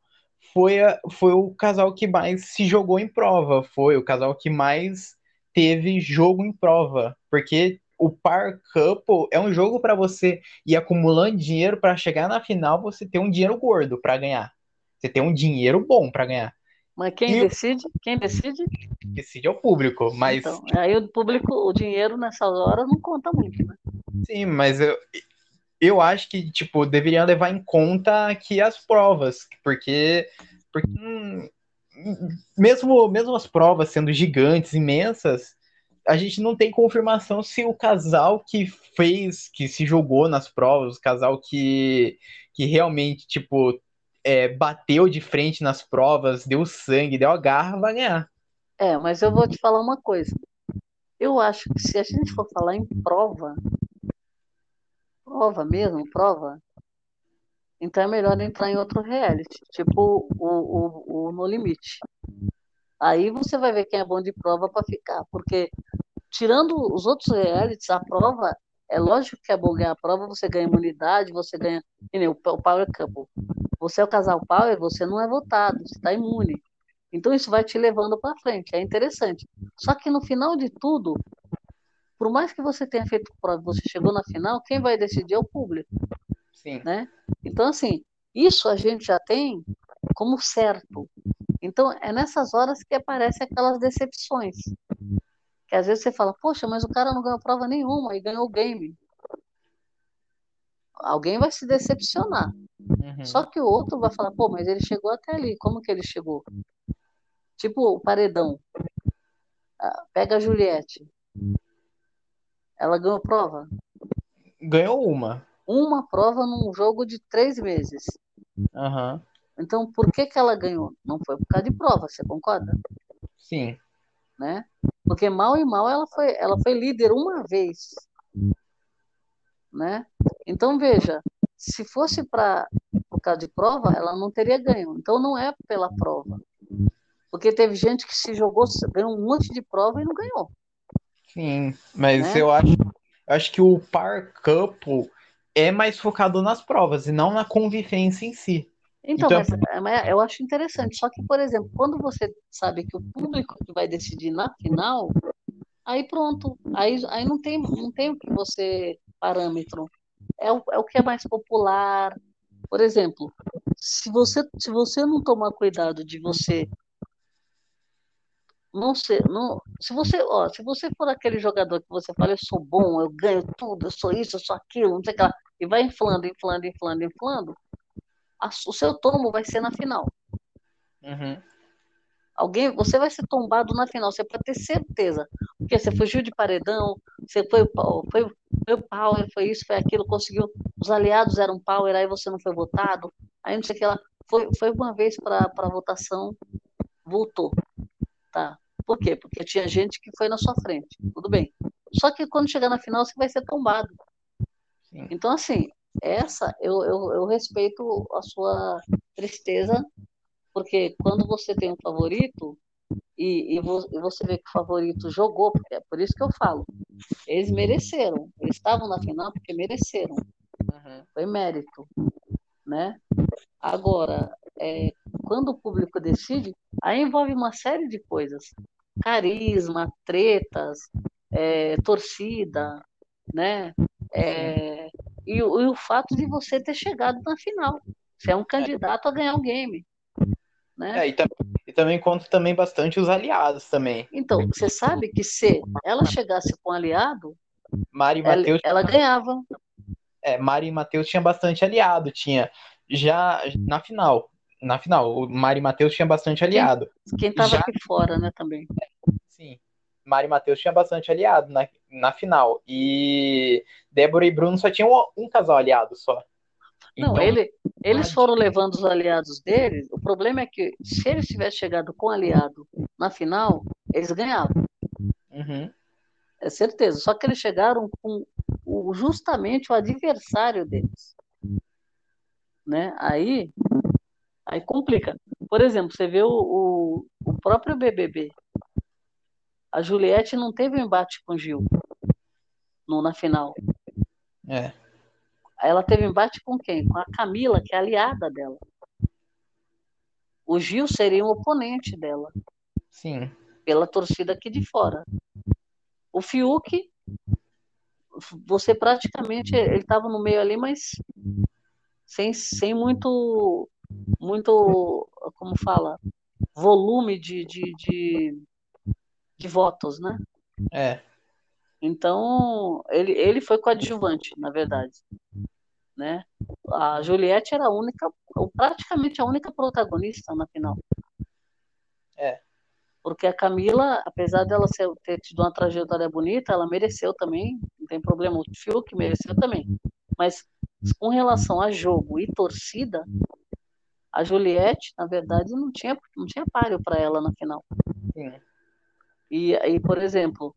foi, a- foi o casal que mais se jogou em prova. Foi o casal que mais teve jogo em prova. Porque o Par Couple é um jogo para você ir acumulando dinheiro para chegar na final você ter um dinheiro gordo para ganhar. Você ter um dinheiro bom para ganhar. Mas quem E- decide? Quem decide? Decide é o público, mas Então, aí o público, o dinheiro nessas horas não conta muito, né? sim, mas eu, eu acho que tipo deveria levar em conta aqui as provas, porque, porque hum, mesmo mesmo as provas sendo gigantes, imensas, a gente não tem confirmação se o casal que fez, que se jogou nas provas, o casal que que realmente tipo é, bateu de frente nas provas, deu sangue, deu a garra, vai ganhar. É, mas eu vou te falar uma coisa. Eu acho que se a gente for falar em prova, prova mesmo, prova, então é melhor entrar em outro reality, tipo o, o, o No Limite. Aí você vai ver quem é bom de prova para ficar, porque tirando os outros realities, a prova, é lógico que é bom ganhar a prova, você ganha imunidade, você ganha, que nem o o Power Couple. Você é o casal Power, você não é votado, você está imune. Então isso vai te levando para frente, é interessante. Só que no final de tudo, por mais que você tenha feito prova, você chegou na final, quem vai decidir é o público, Sim. né? Então assim, isso a gente já tem como certo. Então é nessas horas que aparecem aquelas decepções. Que às vezes você fala, poxa, mas o cara não ganhou prova nenhuma e ganhou o game. Alguém vai se decepcionar. Uhum. Só que o outro vai falar, pô, mas ele chegou até ali, como que ele chegou? Tipo o paredão. Ah, Pega a Juliette. Ela ganhou prova. Ganhou uma. Uma prova num jogo de três meses. Aham. Então, por que que ela ganhou? Não foi por causa de prova, você concorda? Sim. Né? Porque mal e mal ela foi, ela foi líder uma vez. Né? Então, veja, se fosse para por causa de prova, ela não teria ganho. Então, não é pela prova. Porque teve gente que se jogou, ganhou um monte de prova e não ganhou. Sim, mas Né? eu acho, acho que o par couple é mais focado nas provas e não na convivência em si. Então, Então- mas, é, mas eu acho interessante. Só que, por exemplo, quando você sabe que o público que vai decidir na final, aí pronto. Aí, aí não tem, não tem o que você parâmetro. É o, é o que é mais popular. Por exemplo, se você, se você não tomar cuidado de você não ser, não, se você, ó, se você for aquele jogador que você fala, eu sou bom, eu ganho tudo, eu sou isso, eu sou aquilo, não sei o que lá, e vai inflando, inflando, inflando, inflando, a- o seu tombo vai ser na final. Uhum. Alguém, você vai ser tombado na final, você pode ter certeza. Porque você fugiu de paredão, você foi, foi, foi power, foi isso, foi aquilo, conseguiu. Os aliados eram power, aí você não foi votado, aí não sei o que lá. Foi, foi uma vez para a votação, voltou. Tá. Por quê? Porque tinha gente que foi na sua frente. Tudo bem. Só que quando chegar na final, você vai ser tombado. Sim. Então, assim, essa eu, eu, eu respeito a sua tristeza, porque quando você tem um favorito e, e, vo- você vê que o favorito jogou, porque é por isso que eu falo, eles mereceram, eles estavam na final porque mereceram, Uhum. foi mérito, né? Agora, é, quando o público decide, aí envolve uma série de coisas, carisma, tretas, é, torcida, né? É, e, o- e o fato de você ter chegado na final. Você é um candidato a ganhar o game. Né? É, e, tam- e também conta também bastante os aliados também. Então, você sabe que se ela chegasse com um aliado, Mari e ela, Matheus, ela ganhava. é, Mari e Matheus tinha bastante aliado, tinha já na final. na final. O Mari Matheus tinha bastante aliado. Quem tava Já- aqui fora, né, também. Sim. Mari Matheus tinha bastante aliado na, na final. E Débora e Bruno só tinham um, um casal aliado só. Não, Então, ele, eles foram levando os aliados deles. O problema é que se eles tivessem chegado com aliado na final, eles ganhavam, Uhum, é certeza. Só que eles chegaram com o- justamente o adversário deles, né? Aí, aí complica. Por exemplo, você vê o, o, o próprio BBB. A Juliette não teve um embate com o Gil no, na final. é, Ela teve embate com quem? Com a Camila, que é aliada dela. O Gil seria um oponente dela, sim. pela torcida aqui de fora. O Fiuk, você praticamente, ele estava no meio ali, mas sem, sem muito, muito, como fala, volume de, de, de, de votos, né? É, Então, ele, ele foi coadjuvante, na verdade. Né? A Juliette era a única, ou praticamente a única protagonista na final. É. Porque a Camila, apesar dela ser, ter tido uma trajetória bonita, ela mereceu também, não tem problema. O Fiuk mereceu também. Mas com relação a jogo e torcida, a Juliette, na verdade, não tinha, não tinha páreo para ela na final. sim. E aí, por exemplo,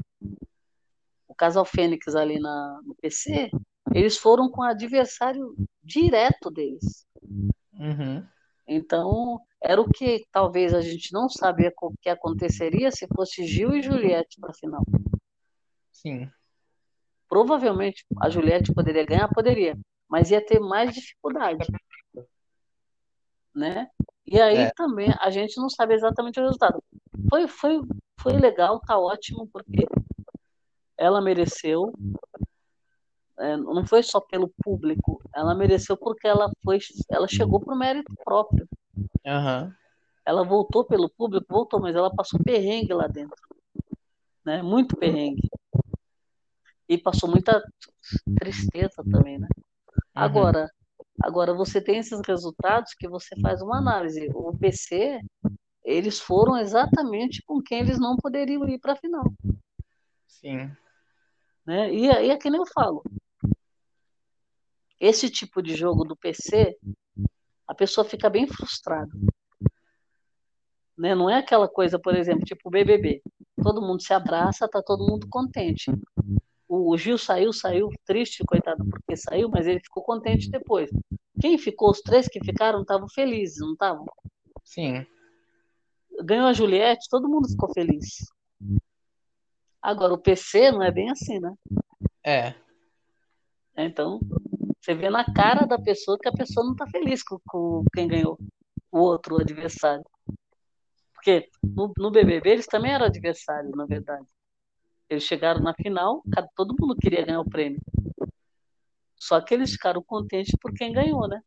casal Fênix ali na, no PC, eles foram com o adversário direto deles. Uhum, Então, era o que talvez a gente não sabia o que aconteceria se fosse Gil e Juliette para a final. sim. Provavelmente a Juliette poderia ganhar, poderia, mas ia ter mais dificuldade. Né? E aí É. também a gente não sabe exatamente o resultado. Foi, foi, foi legal, tá ótimo, porque ela mereceu. É, não foi só pelo público, ela mereceu porque ela foi, ela chegou pro mérito próprio. Aham, Ela voltou pelo público, voltou, mas ela passou perrengue lá dentro, né? Muito perrengue. E passou muita tristeza também, né? Agora, agora você tem esses resultados que você faz uma análise. O PC, eles foram exatamente com quem eles não poderiam ir para a final, sim. Né? E aí é que nem eu falo. Esse tipo de jogo do PC, a pessoa fica bem frustrada. Né? Não é aquela coisa, por exemplo, tipo o BBB. Todo mundo se abraça, tá todo mundo contente. O Gil saiu, saiu triste, coitado, porque saiu, mas ele ficou contente depois. Quem ficou, os três que ficaram, estavam felizes, não estavam? Sim. Ganhou a Juliette, todo mundo ficou feliz. Agora, o PC não é bem assim, né? É, Então, você vê na cara da pessoa que a pessoa não está feliz com, com quem ganhou, o outro o adversário. Porque no, no BBB eles também eram adversários, na verdade. Eles chegaram na final, todo mundo queria ganhar o prêmio. Só que eles ficaram contentes por quem ganhou, né?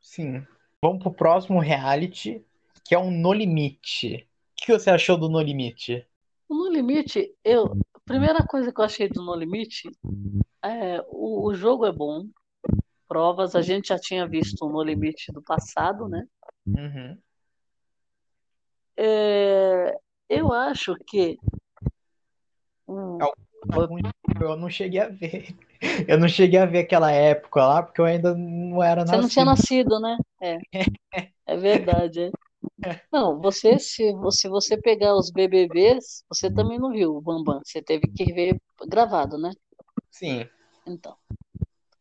sim. Vamos pro próximo reality, que é um No Limite. O que você achou do No Limite? O No Limite, eu, a primeira coisa que eu achei do No Limite é o, o jogo é bom, provas, a gente já tinha visto o No Limite do passado, né? Uhum. É, eu acho que Algum- Eu não cheguei a ver. Eu não cheguei a ver aquela época lá, porque eu ainda não era você não tinha nascido. nascido, né? É, é verdade. é. Não, você se, se você pegar os BBBs, você também não viu o Bambam, você teve que ver gravado, né? Sim. Então,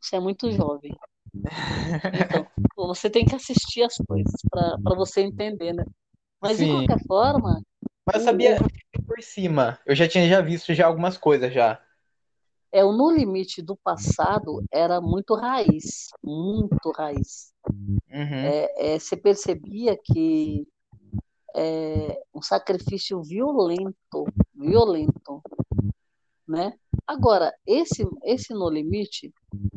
você é muito jovem. Então, você tem que assistir as coisas para você entender, né? Mas de Sim. qualquer forma, Mas eu sabia por cima. Eu já tinha já visto já algumas coisas já. é o No Limite do passado era muito raiz, muito raiz. Uhum. É, é, você percebia que é um sacrifício violento, violento, né? Agora, esse, esse No Limite,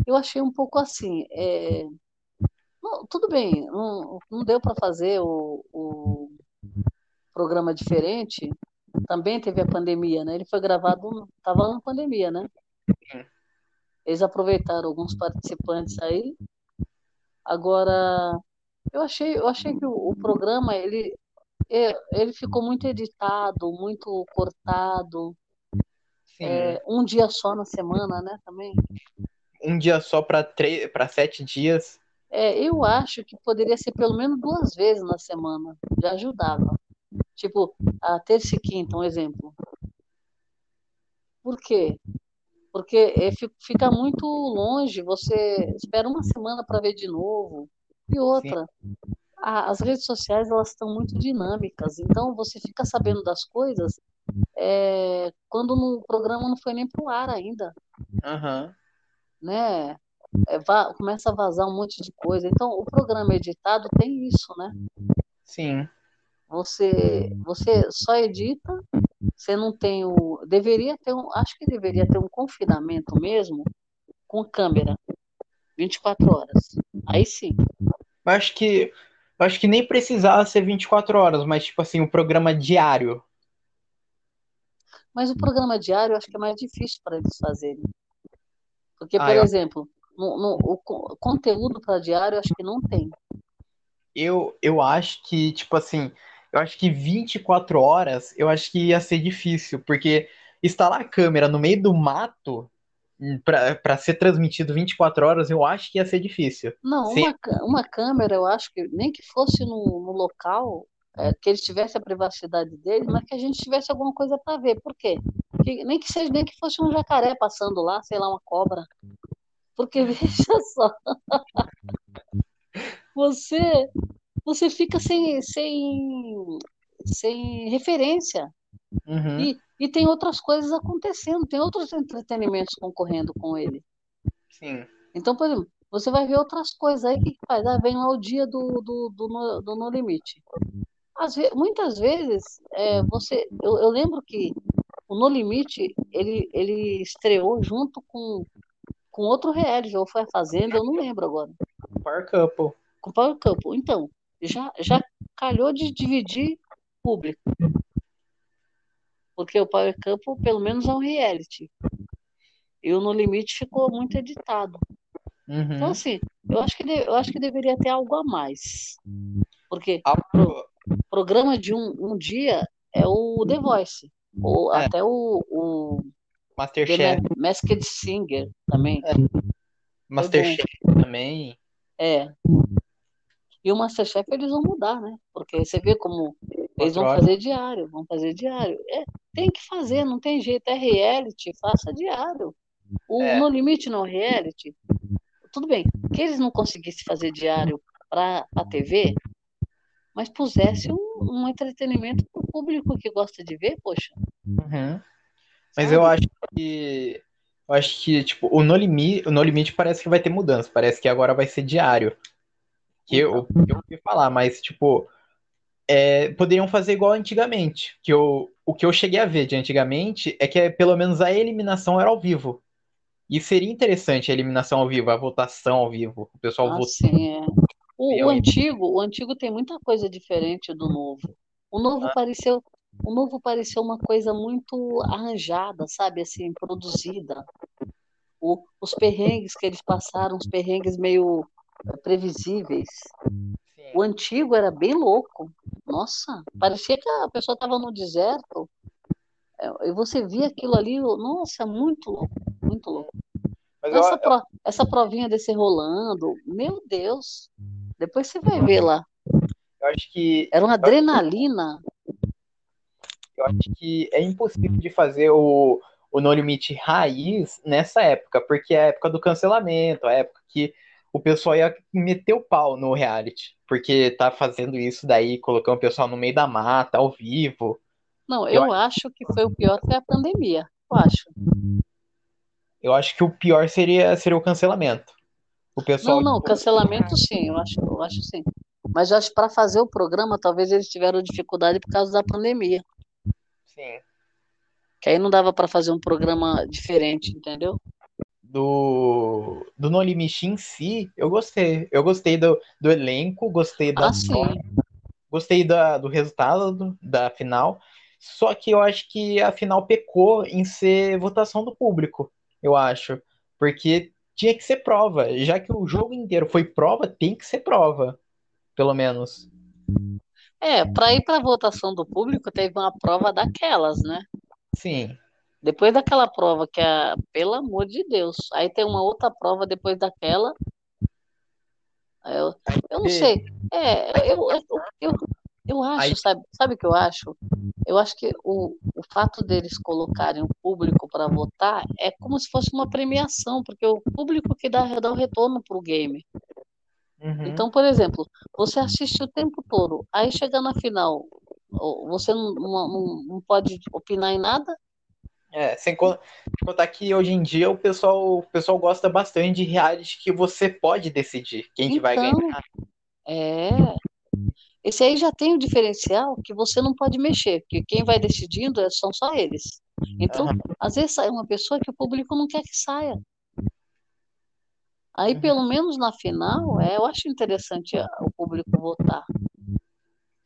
eu achei um pouco assim, é, não, tudo bem, não, não deu para fazer o, o programa diferente, também teve a pandemia, né? Ele foi gravado, estava na pandemia, né? Eles aproveitaram alguns participantes aí. Agora, Eu achei, eu achei que o, o programa ele, é, ele ficou muito editado, muito cortado. É, um dia só na semana, né? Também. Um dia só para três, para sete dias. É, eu acho que poderia ser pelo menos duas vezes na semana. Já ajudava. Tipo, a terça e quinta, um exemplo. Por quê? Porque é, fica muito longe, você espera uma semana para ver de novo. E outra, a, as redes sociais elas estão muito dinâmicas, então você fica sabendo das coisas é, quando no programa não foi nem pro ar ainda. Uhum. Né? É, começa a vazar um monte de coisa. Então, o programa editado tem isso, né? Sim. Você, você só edita, você não tem o. Deveria ter um. Acho que deveria ter um confinamento mesmo com câmera. 24 horas. Aí sim. Acho que. Acho que nem precisava ser 24 horas, mas tipo assim, o um programa diário. Mas o programa diário eu acho que é mais difícil para eles fazerem. Porque, ah, por eu... exemplo, no, no, o conteúdo para diário eu acho que não tem. Eu, eu acho que, tipo assim, eu acho que 24 horas eu acho que ia ser difícil, porque instalar a câmera no meio do mato para ser transmitido 24 horas, eu acho que ia ser difícil. Não, uma, uma câmera, eu acho que nem que fosse no, no local, é, que eles tivessem a privacidade deles, mas que a gente tivesse alguma coisa para ver. Por quê? Que, nem que seja nem que fosse um jacaré passando lá, sei lá, uma cobra. Porque veja só, você você fica sem sem sem referência. Uhum. E, e tem outras coisas acontecendo, tem outros entretenimentos concorrendo com ele. Sim. Então, por exemplo, você vai ver outras coisas aí, que, faz? Ah, vem lá o dia do, do, do, no, do No Limite. Às vezes, muitas vezes, é, você, eu, eu lembro que o No Limite, ele, ele estreou junto com, com outro reality, ou foi a Fazenda, eu não lembro agora. Power Couple. Com Power Couple. Então, já, já calhou de dividir público porque o Power Couple, pelo menos, é um reality. E o No Limite ficou muito editado. Uhum. Então, assim, eu acho, que eu acho que deveria ter algo a mais. Porque ah, pro, programa de um, um dia é o The Voice. Ou é. até o, o Masterchef. The Masked Singer também. É. Masterchef também. É. E o Masterchef eles vão mudar, né? Porque você vê como eles vão fazer diário, vão fazer diário. É, tem que fazer, não tem jeito. É reality, faça diário. O é. No Limite não reality. Tudo bem, que eles não conseguissem fazer diário para a TV, mas pusesse um, um entretenimento para o público que gosta de ver, poxa. Uhum. Mas eu acho que. Eu acho que, tipo, o No Limite, o no Limite parece que vai ter mudança. Parece que agora vai ser diário. Que eu, eu ouvi falar, mas, tipo, é, poderiam fazer igual antigamente. Que eu, o que eu cheguei a ver de antigamente é que é, pelo menos a eliminação era ao vivo. E seria interessante a eliminação ao vivo, a votação ao vivo, o pessoal ah, votando. Sim, é. o, o, antigo, o antigo tem muita coisa diferente do novo. O novo ah. pareceu, o novo pareceu uma coisa muito arranjada, sabe, assim, produzida. O, os perrengues que eles passaram, os perrengues meio previsíveis. O antigo era bem louco. Nossa, parecia que a pessoa estava no deserto. É, e você via aquilo ali, nossa, muito louco, muito louco. essa, eu... pro, essa provinha desse rolando, meu Deus. Depois você vai ver lá. Eu acho que. Era uma adrenalina. Eu acho que é impossível de fazer o, o No Limite raiz nessa época, porque é a época do cancelamento, a época que o pessoal ia meter o pau no reality, porque tá fazendo isso daí, colocando o pessoal no meio da mata, ao vivo. Não, eu, eu acho que foi o pior foi a pandemia, eu acho. Eu acho que o pior seria, seria o cancelamento. O pessoal Não, não, cancelamento sim, eu acho, eu acho sim. Mas eu acho que para fazer o programa, talvez eles tiveram dificuldade por causa da pandemia. Sim. Que aí não dava para fazer um programa diferente, entendeu? Do, do No Limite em si, eu gostei. Eu gostei do, do elenco, gostei da. Ah, gostei da, do resultado do, da final. Só que eu acho que a final pecou em ser votação do público, eu acho. Porque tinha que ser prova. Já que o jogo inteiro foi prova, tem que ser prova. pelo menos. É, para ir para a votação do público, teve uma prova daquelas, né? Sim. Depois daquela prova que é, pelo amor de Deus, aí tem uma outra prova depois daquela. Eu, eu não sei. É, eu, eu, eu, eu acho, Aí- sabe, sabe o que eu acho? Eu acho que o, o fato deles colocarem o público para votar é como se fosse uma premiação, porque o público que dá, dá o retorno para o game. Uhum. Então, por exemplo, você assiste o tempo todo, aí chega na final, você não, não- não pode opinar em nada? É, sem con- sem contar que hoje em dia o pessoal, o pessoal gosta bastante de reality que você pode decidir quem que vai Então, ganhar. É. Esse aí já tem o diferencial que você não pode mexer, porque quem vai decidindo é- são só eles. Então, Aham. às vezes sai uma pessoa que o público não quer que saia. Aí, Uhum. pelo menos na final, é, eu acho interessante o público votar.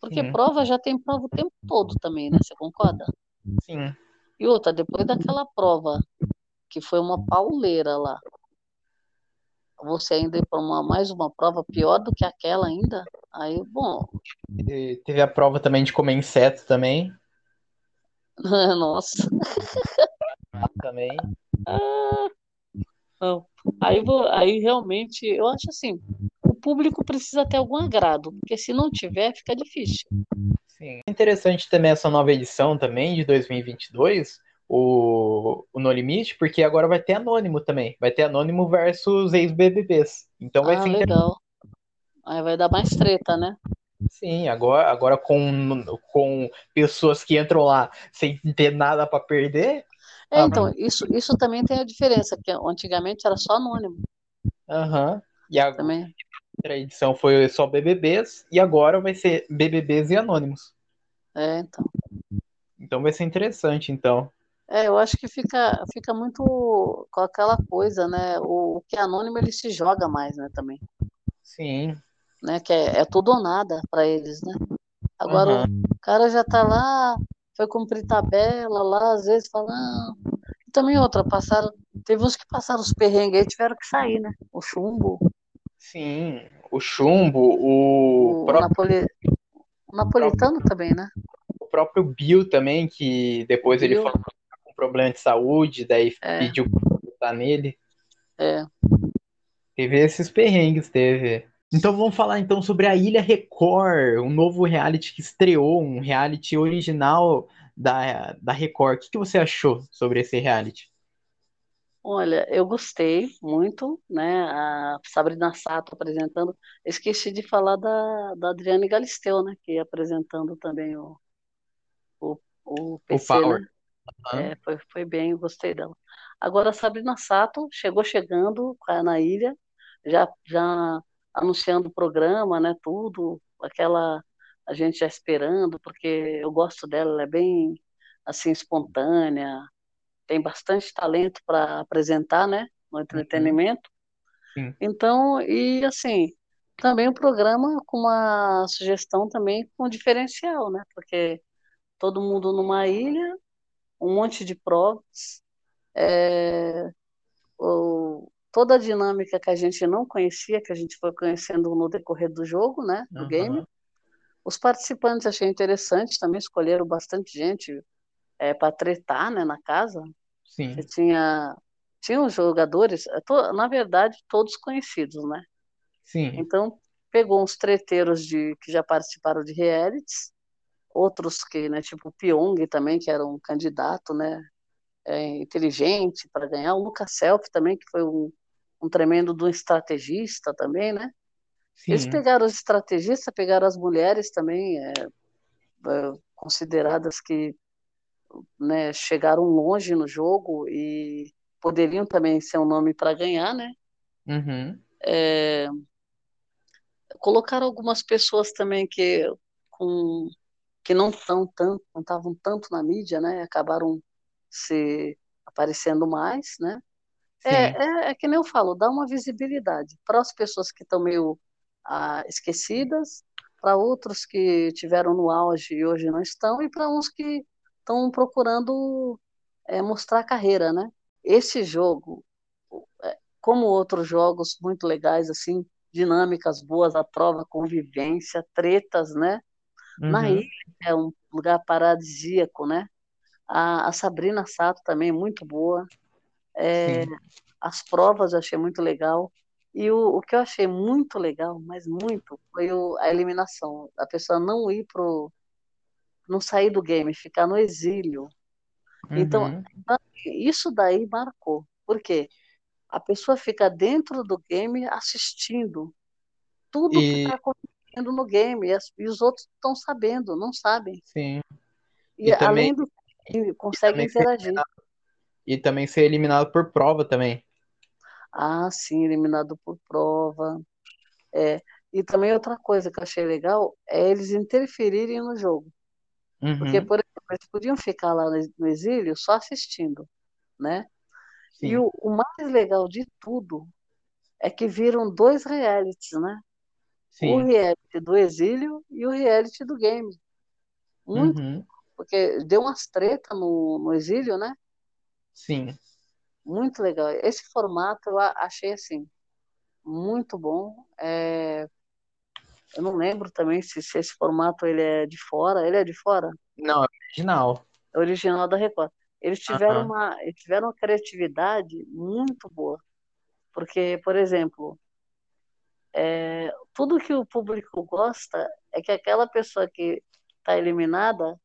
Porque Sim. prova já tem prova o tempo todo também, né? Você concorda? Sim. E outra, depois daquela prova, que foi uma pauleira lá, você ainda ir para uma, mais uma prova pior do que aquela ainda, aí, bom, E teve a prova também de comer inseto também. nossa. Também. Não. Aí, aí realmente, eu acho assim, público precisa ter algum agrado, porque se não tiver, fica difícil. Sim. É interessante também essa nova edição também de 2022, o, o No Limite, porque agora vai ter anônimo também. Vai ter anônimo versus ex-BBBs. Então vai Ah, ser legal. Aí vai dar mais treta, né? Sim, agora, agora com, com pessoas que entram lá sem ter nada para perder. É, Ah, então, isso, isso também tem a diferença, que antigamente era só anônimo Aham. E a também. Outra edição foi só BBBs e agora vai ser BBBs e anônimos. É, então. Então vai ser interessante, então. É, eu acho que fica, fica muito com aquela coisa, né? O, o que é anônimo ele se joga mais, né, também. Sim. Né? Que é, é tudo ou nada para eles, né? Agora Aham. o cara já tá lá, foi cumprir tabela lá, às vezes fala, não. E também outra, passaram, teve uns que passaram os perrengues aí, tiveram que sair, né? O chumbo, Sim. O chumbo, o, o, próprio, napole, o napolitano também, né? o próprio Bill também, que depois ele Bill. falou que tá com problema de saúde, daí É. pediu pra botar nele. É. Teve esses perrengues, teve. Então vamos falar então sobre a Ilha Record, um novo reality que estreou, um reality original da, da Record. O que, que você achou sobre esse reality? Olha, eu gostei muito, né? A Sabrina Sato apresentando. Esqueci de falar da, da Adriane Galisteu, né? Que apresentando também o, o, o PC, Power. né? Aham. É, foi, foi bem, eu gostei dela. Agora a Sabrina Sato chegou chegando na ilha, já, já anunciando o programa, né? Tudo, aquela a gente já esperando, porque eu gosto dela, ela é bem assim espontânea, tem bastante talento para apresentar, né? No entretenimento. Sim. Então, e assim, também o programa com uma sugestão também com diferencial, né? Porque todo mundo numa ilha, um monte de provas, é, o- toda a dinâmica que a gente não conhecia, que a gente foi conhecendo no decorrer do jogo, né? Do Aham. game. Os participantes achei interessante, também escolheram bastante gente para tretar, né? Na casa. Sim. Você tinha tinha os jogadores, to- na verdade, todos conhecidos, né? Sim. Então, pegou uns treteiros de, que já participaram de realities, outros que, né, tipo o Pyong também, que era um candidato, né, é, inteligente para ganhar, o Lucas Self também, que foi um, um tremendo do estrategista também, né? Eles Sim. pegaram os estrategistas, pegaram as mulheres também, é, é, consideradas que né, chegaram longe no jogo e poderiam também ser um nome para ganhar, né? Uhum. É, colocaram algumas pessoas também que com que não estão tanto, não estavam tanto na mídia, né? Acabaram se aparecendo mais, né? É, é, é que nem eu falo, dá uma visibilidade para as pessoas que estão meio ah, esquecidas, para outros que tiveram no auge e hoje não estão, e para uns que estão procurando é, mostrar a carreira, né? Esse jogo, é, como outros jogos muito legais assim dinâmicas boas à prova, convivência, tretas, né? Uhum. Na ilha é um lugar paradisíaco, né? A, a Sabrina Sato também muito boa. É, as provas eu achei muito legal. E o, o que eu achei muito legal, mas muito, foi o, a eliminação. A pessoa não ir pro. Não sair do game, ficar no exílio. Então, uhum. Então, isso daí marcou. Por quê? A pessoa fica dentro do game assistindo tudo e... que está acontecendo no game. E, as, e os outros estão sabendo, não sabem. Sim. E, e além também, do consegue interagir. E também ser eliminado por prova também. Ah, sim, eliminado por prova. É. E também outra coisa que eu achei legal é eles interferirem no jogo. Uhum. Porque, por exemplo, eles podiam ficar lá no exílio só assistindo, né? Sim. E o, o, mais legal de tudo é que viram dois realities, né? Sim. O reality do exílio e o reality do game. Muito, uhum. porque deu umas tretas no, no exílio, né? Sim. Muito legal. Esse formato eu achei assim muito bom. É... Eu não lembro também se, se, esse formato ele é de fora. Ele é de fora? Não, é original. É original da Record. Eles tiveram, uhum. uma, eles tiveram uma criatividade muito boa. Porque, por exemplo, é, tudo que o público gosta é que aquela pessoa que está eliminada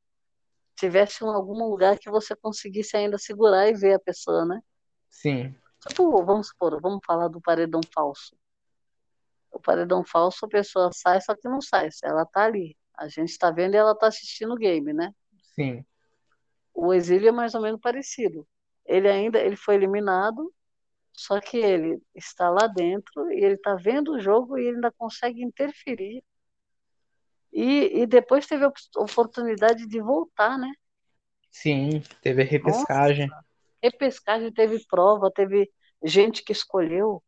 tivesse em algum lugar que você conseguisse ainda segurar e ver a pessoa, né? Sim. Tipo, vamos supor, vamos falar do paredão falso. O paredão falso, a pessoa sai, só que não sai. Ela tá ali. A gente está vendo e ela está assistindo o game, né? Sim. O exílio é mais ou menos parecido. Ele ainda ele foi eliminado, só que ele está lá dentro e ele está vendo o jogo e ele ainda consegue interferir. E, e depois teve a oportunidade de voltar, né? Sim, teve a repescagem. Nossa, repescagem teve prova, teve gente que escolheu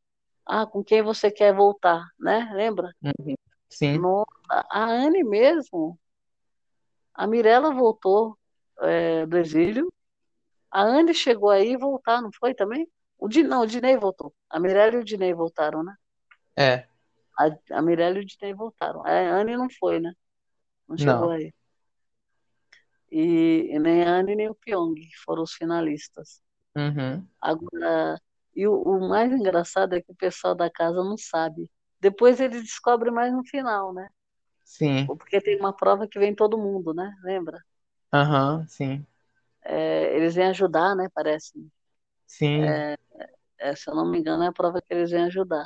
ah, com quem você quer voltar, né? Lembra? Uhum. Sim. Nossa, a Anne mesmo, a Mirella voltou é, do exílio, a Anne chegou aí e voltar, não foi também? O Di, não, o Dinei voltou. A Mirella e o Dinei voltaram, né? É. A, a Mirella e o Dinei voltaram. A Anne não foi, né? Não chegou não. aí. E, e, nem a Anne nem o Pyong, foram os finalistas. Uhum. Agora, e o, o, mais engraçado é que o pessoal da casa não sabe. Depois eles descobrem mais no final, né? Sim. Porque tem uma prova que vem todo mundo, né? Lembra? Aham, uhum, sim. É, eles vêm ajudar, né? Parece. Sim. É, é, se eu não me engano, é a prova que eles vêm ajudar.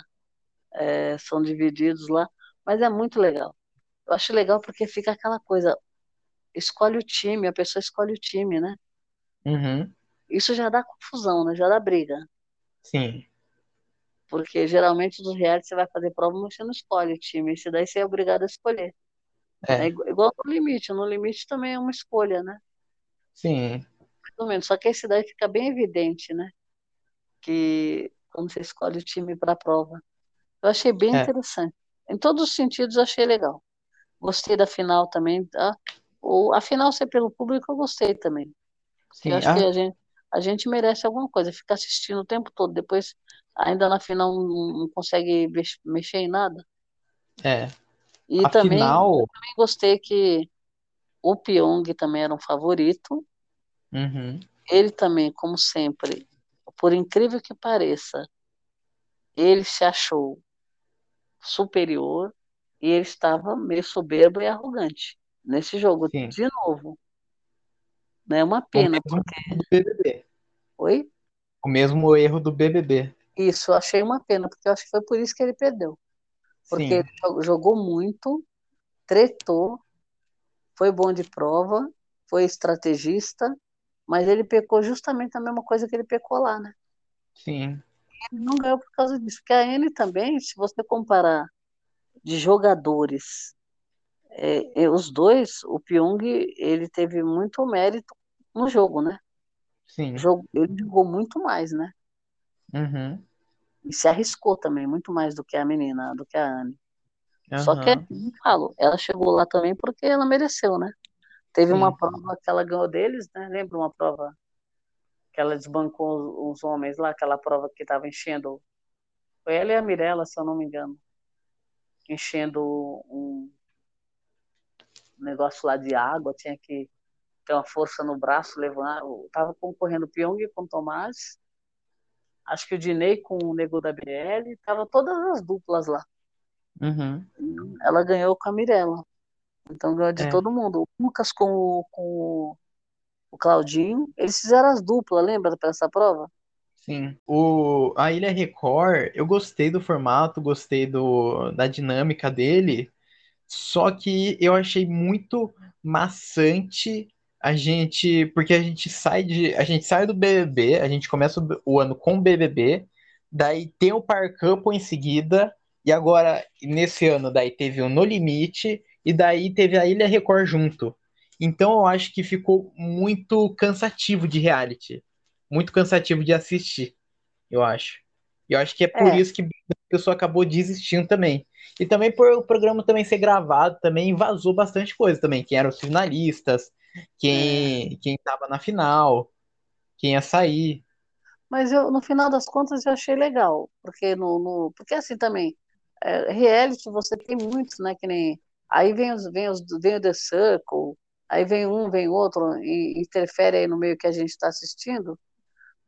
É, são divididos lá, mas é muito legal. Eu acho legal porque fica aquela coisa, escolhe o time, a pessoa escolhe o time, né? Uhum. Isso já dá confusão, né? Já dá briga. Sim. Porque geralmente nos reality você vai fazer prova, mas você não escolhe o time. Esse daí você é obrigado a escolher. É. é igual no limite. No limite também é uma escolha, né? Sim. Pelo menos. Só que esse daí fica bem evidente, né? Que quando você escolhe o time para a prova. Eu achei bem é. interessante. Em todos os sentidos, achei legal. Gostei da final também. Tá? O, a final ser pelo público, eu gostei também. Sim. Eu acho que a gente, a gente merece alguma coisa. Ficar assistindo o tempo todo. Depois ainda na final não, consegue mexer em nada. É. E a também, também gostei que o Pyong também era um favorito. Uhum. Ele também, como sempre, por incrível que pareça, ele se achou superior e ele estava meio soberbo e arrogante nesse jogo Sim. de novo. Não é uma pena, porque. Oi? O mesmo erro do BBB. Isso, eu achei uma pena, porque eu acho que foi por isso que ele perdeu. Porque Sim. ele jogou muito, tretou, foi bom de prova, foi estrategista, mas ele pecou justamente a mesma coisa que ele pecou lá, né? Sim. Ele não ganhou por causa disso. Porque a N também, se você comparar de jogadores, é, os dois, o Pyong, ele teve muito mérito no jogo, né? Sim. Ele jogou muito mais, né? Uhum. E se arriscou também, muito mais do que a menina, do que a Anne. Uhum. Só que, falo, ela chegou lá também porque ela mereceu, né? Teve Sim. uma prova que ela ganhou deles, né? Lembra uma prova que ela desbancou os, os homens lá, aquela prova que estava enchendo. Foi ela e a Mirella, se eu não me engano. enchendo um negócio lá de água, tinha que ter uma força no braço, levar. Tava concorrendo Pyong com Tomás, acho que o Dinei com o Nego da BL, tava todas as duplas lá. Uhum. Ela ganhou com a Mirella. Então ganhou de É. todo mundo. O Lucas com, o- com o- o Claudinho, eles fizeram as duplas, lembra para essa prova? Sim. O, a Ilha Record, eu gostei do formato, gostei do, da dinâmica dele, só que eu achei muito maçante a gente, porque a gente sai de, a gente sai do BBB, a gente começa o, o ano com o BBB, daí tem o Par Couple em seguida, e agora nesse ano daí teve o No Limite e daí teve a Ilha Record junto. Então eu acho que ficou muito cansativo de reality muito cansativo de assistir, eu acho. E eu acho que é por É. isso que a pessoa acabou desistindo também. E também por o programa também ser gravado, também vazou bastante coisa também. Quem eram os finalistas, quem, quem tava na final, quem ia sair. Mas eu, no final das contas, eu achei legal, porque no, no- porque assim também, é, reality você tem muitos, né, que nem, aí vem os, vem os, vem o The Circle, aí vem um, vem outro, e interfere aí no meio que a gente está assistindo,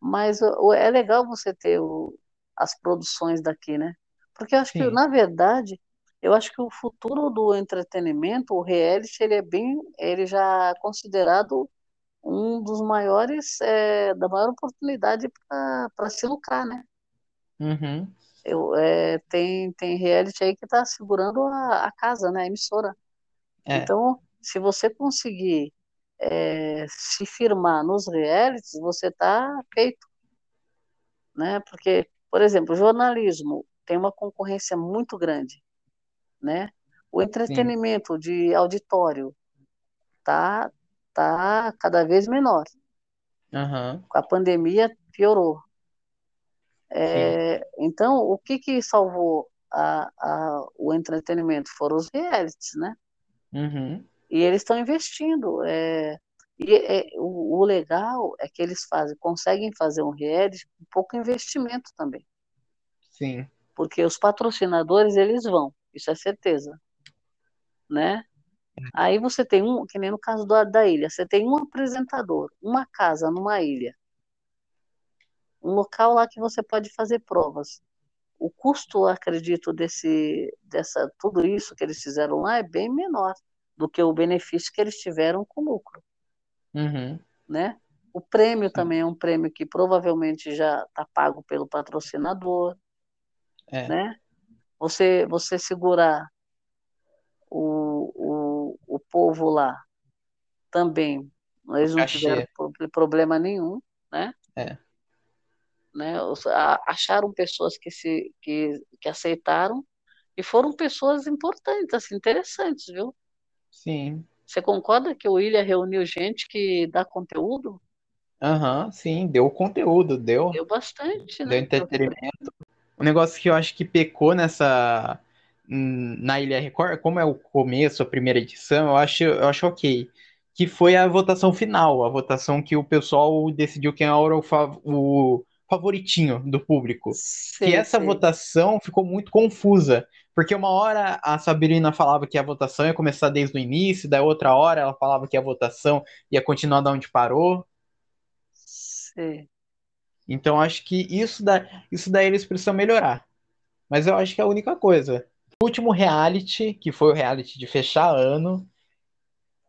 mas o- é legal você ter o- as produções daqui, né? Porque eu acho que, Sim. na verdade, eu acho que o futuro do entretenimento, o reality, ele é bem, ele já é considerado um dos maiores, é, da maior oportunidade para se lucrar, né? Uhum. Eu, é, tem, tem reality aí que está segurando a, a casa, né? A emissora. É. Então, se você conseguir é, se firmar nos realities, você está feito, né? Porque, por exemplo, jornalismo tem uma concorrência muito grande, né? O entretenimento de auditório tá tá cada vez menor. Com a pandemia piorou. Sim. É, então, o que que salvou a, a, o entretenimento foram os realities, né? Uhum. E eles estão investindo. É, e é, o, o legal é que eles fazem, conseguem fazer um reality com pouco investimento também, Sim. porque os patrocinadores eles vão, isso é certeza, né? Aí você tem um, que nem no caso do, da ilha, você tem um apresentador, uma casa numa ilha, um local lá que você pode fazer provas. O custo, acredito, desse, dessa, tudo isso que eles fizeram lá é bem menor do que o benefício que eles tiveram com lucro, Uhum. né? O prêmio também é um prêmio que provavelmente já está pago pelo patrocinador, É. né? Você, você segurar o, o, o povo lá também, eles não Cachê. tiveram pro- problema nenhum, né? É. né? Acharam pessoas que se que, que aceitaram e foram pessoas importantes, assim, interessantes, viu? Sim. Você concorda que o Ilha reuniu gente que dá conteúdo? Aham, sim, deu conteúdo, deu, Deu bastante, deu né? entretenimento. Um negócio que eu acho que pecou nessa na Ilha Record, como é o começo, a primeira edição, eu acho, eu acho ok. Que foi a votação final, a votação que o pessoal decidiu quem era o, o favoritinho do público. Sei, que essa sei. votação ficou muito confusa, porque uma hora a Sabrina falava que a votação ia começar desde o início, da outra hora ela falava que a votação ia continuar da onde parou. Sei. Então acho que isso, da, isso daí eles precisam melhorar. Mas eu acho que é a única coisa. O último reality, que foi o reality de fechar ano,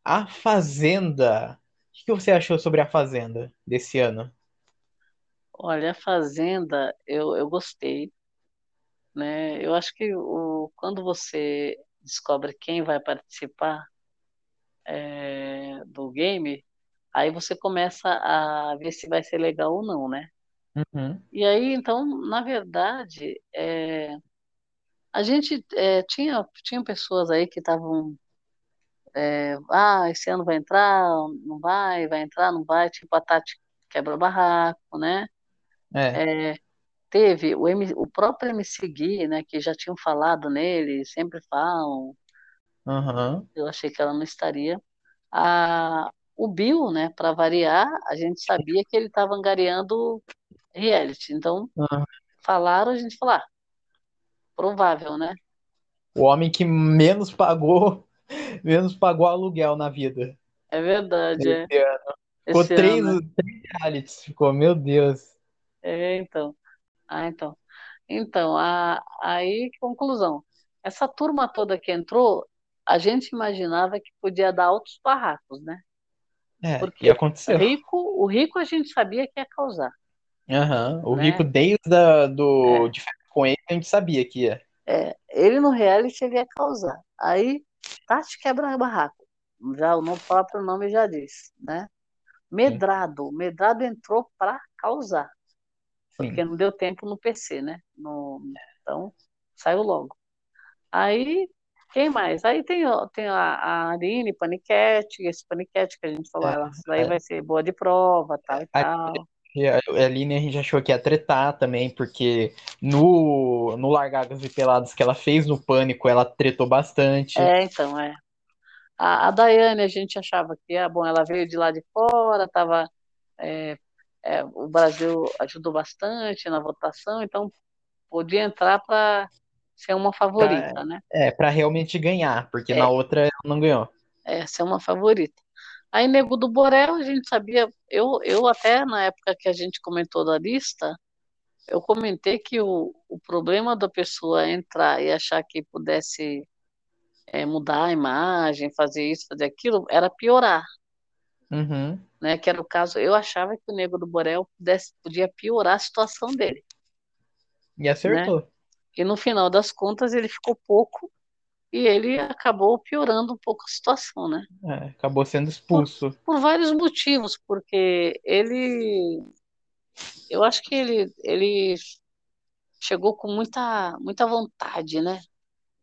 A Fazenda. O que você achou sobre A Fazenda desse ano? Olha, a Fazenda, eu, eu gostei, né? Eu acho que o, quando você descobre quem vai participar é, do game, aí você começa a ver se vai ser legal ou não, né? Uhum, E aí, então, na verdade, é, a gente é, tinha, tinha pessoas aí que estavam, é, ah, esse ano vai entrar, não vai, vai entrar, não vai, tipo a Tati quebra-barraco, né? é, É, teve o, M, o próprio MC Gui, né, que já tinham falado nele, sempre falam, uhum, eu achei que ela não estaria. A, o Bill, né, para variar, a gente sabia que ele estava angariando reality, então falaram, a gente falou, ah, provável, né? o homem que menos pagou, menos pagou aluguel na vida. É verdade, é. Esse ano. Ficou Esse três, ano, três realities, ficou, meu Deus. É, então. Ah, então. Então, a, aí, conclusão. Essa turma toda que entrou, a gente imaginava que podia dar altos barracos, né? É, e Porque aconteceu. rico, o rico a gente sabia que ia causar, Aham, O né? Rico, desde a, do, É, de com ele, a gente sabia que ia. é, ele no reality ele ia causar. Aí, Tati quebra barraco. Já o nome- próprio nome já diz, né? Sim, Medrado. Medrado entrou para causar, porque sim. não deu tempo no PC, né? No, então, saiu logo. Aí, quem mais? Aí tem, tem a, a Aline Paniquete, esse Paniquete que a gente falou, É, ela daí vai ser boa de prova, tal e a, tal. A Aline a gente achou que ia tretar também, porque no, no Largadas e Peladas que ela fez no Pânico, ela tretou bastante. É, então, é. A, a Daiane a gente achava que, ah, bom, ela veio de lá de fora, tava, é, é, o Brasil ajudou bastante na votação, então podia entrar para ser uma Pra, favorita, né? é, pra realmente ganhar, porque na É, outra ela não ganhou. é, ser uma favorita. Aí, Nego do Borel, a gente sabia, eu, eu até na época que a gente comentou da lista, eu comentei que o, o problema da pessoa entrar e achar que pudesse é, mudar a imagem, fazer isso, fazer aquilo, era piorar, Uhum. né? Que era o caso, eu achava que o Nego do Borel pudesse, podia piorar a situação dele, E né? acertou. E no final das contas ele ficou pouco e ele acabou piorando um pouco a situação, né? É, acabou sendo Por, expulso. por vários motivos, porque ele, eu acho que ele, ele chegou com muita, muita vontade, né?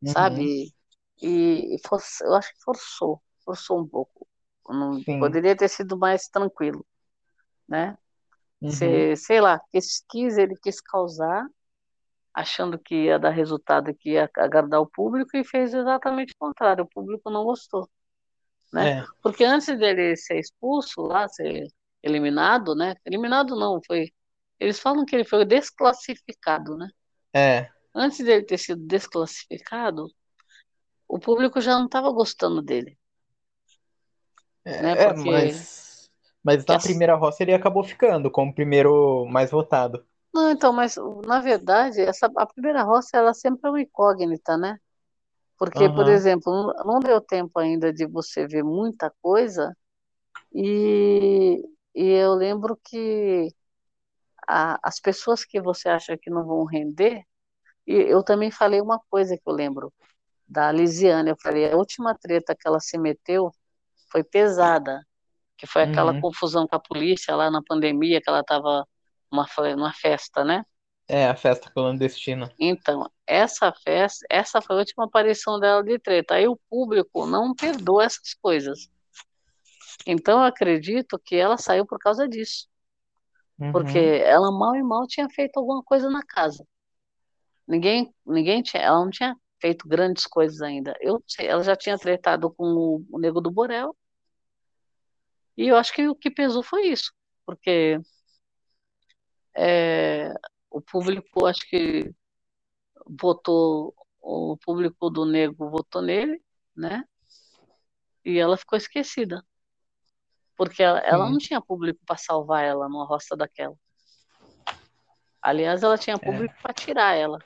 Uhum. Sabe? E, e for- eu acho que forçou, forçou um pouco. Não, poderia ter sido mais tranquilo, né? Uhum. Se, sei lá, quis, quis, ele quis causar, achando que ia dar resultado, que ia agradar o público, e fez exatamente o contrário. O público não gostou, né? É, Porque antes dele ser expulso lá, ser eliminado, né? Eliminado não, foi. Eles falam que ele foi desclassificado, né? é. Antes dele ter sido desclassificado, o público já não estava gostando dele, né? É, é, Porque mas, mas que na primeira roça ele acabou ficando como o primeiro mais votado. Não, então, mas na verdade, essa, a primeira roça ela sempre é uma incógnita, né? Porque, por Aham. exemplo, não, não deu tempo ainda de você ver muita coisa, e, e eu lembro que a- as pessoas que você acha que não vão render, e eu também falei uma coisa que eu lembro da Lisiane, eu falei, a última treta que ela se meteu foi pesada, que foi aquela Uhum. confusão com a polícia lá na pandemia, que ela estava numa, fe- numa festa, né? É, a festa clandestina. Então, essa festa, essa foi a última aparição dela de treta. Aí o público não perdoa essas coisas. Então, eu acredito que ela saiu por causa disso, porque Uhum. ela mal e mal tinha feito alguma coisa na casa. Ninguém, ninguém tinha, ela não tinha feito grandes coisas ainda. Eu sei, ela já tinha tretado com o, o Nego do Borel, e eu acho que o que pesou foi isso, porque é, o público, acho que votou, o público do Nego votou nele, né? E ela ficou esquecida, porque ela, ela não tinha público para salvar ela numa roça daquela. Aliás, ela tinha É, público para tirar ela.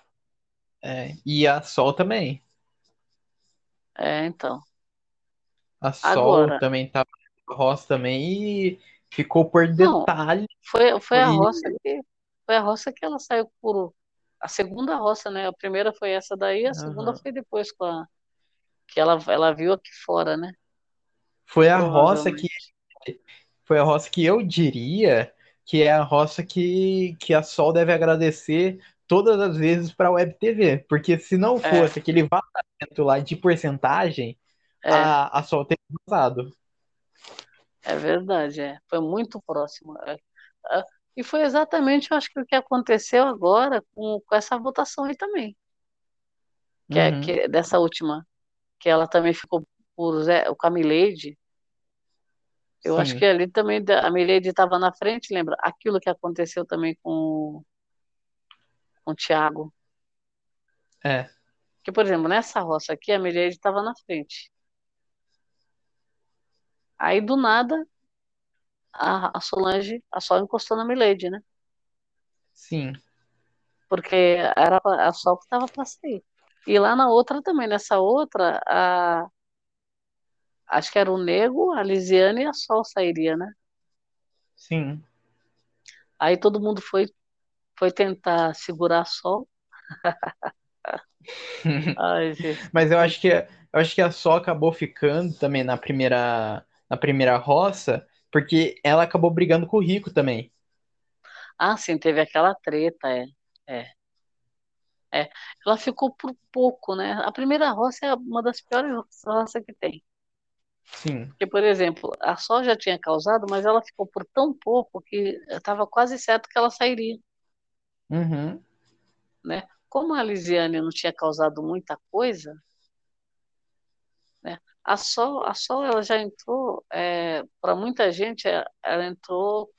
é. E a Sol também. É, então. A Sol Agora, também tava na roça também e ficou por não, detalhe. foi, foi a roça que foi a roça que ela saiu por a segunda roça, né? A primeira foi essa daí, a segunda Aham. foi depois com a que ela ela viu aqui fora, né? Foi a roça que foi a roça que eu diria que é a roça que, que a Sol deve agradecer todas as vezes para a Web TV, porque se não É, fosse aquele vazamento lá de porcentagem, é, a, a Sol teria vazado. É verdade, é. Foi muito próximo. é. Ah, E foi exatamente, eu acho que o que aconteceu agora com, com essa votação aí também, que é Uhum. que dessa última, que ela também ficou por Zé, o Camileide. Eu acho que Sim, ali também a Mileide estava na frente, lembra? Aquilo que aconteceu também com, com o Thiago. é. Que, por exemplo, nessa roça aqui, a Milady estava na frente. Aí, do nada, a, a Solange, a Sol encostou na Milady, né? Sim. Porque era a Sol que estava para sair. E lá na outra também, nessa outra, a, acho que era o Nego, a Lisiane e a Sol sairia, né? Sim. Aí todo mundo foi, foi tentar segurar a Sol. Ai. Mas eu acho que eu acho que a Sol acabou ficando também na primeira na primeira roça, porque ela acabou brigando com o Rico também. Ah, sim, teve aquela treta, é. É. É. Ela ficou por pouco, né? A primeira roça é uma das piores roças que tem. Sim. Porque, por exemplo, a Sol já tinha causado, mas ela ficou por tão pouco que estava quase certo que ela sairia, Uhum. né? Como a Lisiane não tinha causado muita coisa, né? A Sol, a Sol ela já entrou, para muita gente, é, ela entrou,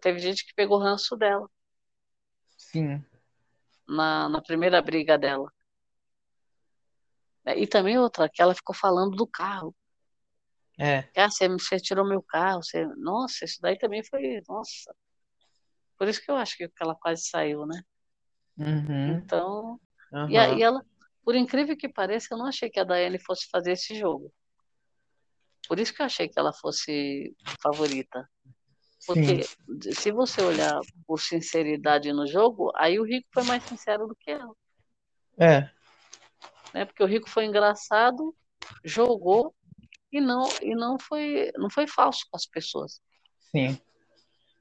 teve gente que pegou ranço dela Sim. na, na primeira briga dela. E também outra, que ela ficou falando do carro. É. Ah, você, você tirou meu carro, você... Nossa, isso daí também foi, nossa. Por isso que eu acho que ela quase saiu, né? Uhum. Então, e, a- e ela, por incrível que pareça, eu não achei que a Daiane fosse fazer esse jogo. Por isso que eu achei que ela fosse favorita. Sim. Porque se você olhar por sinceridade no jogo, aí o Rico foi mais sincero do que ela, É. né? Porque o Rico foi engraçado, jogou e não e não foi não foi falso com as pessoas, Sim.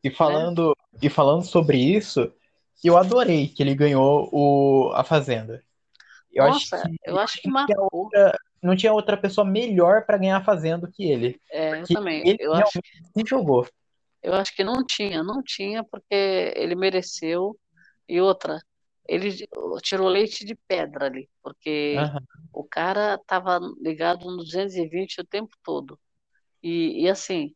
E né? falando, e falando sobre isso, eu adorei que ele ganhou o, a Fazenda. Eu acho Nossa, que eu acho que tinha marcou. outra, não tinha outra pessoa melhor para ganhar a Fazenda do que ele. É, eu também. ele Eu acho, se jogou. eu acho que não tinha, não tinha porque ele mereceu. E outra, ele tirou leite de pedra ali, porque Aham. o cara estava ligado no 220 o tempo todo. E, e assim,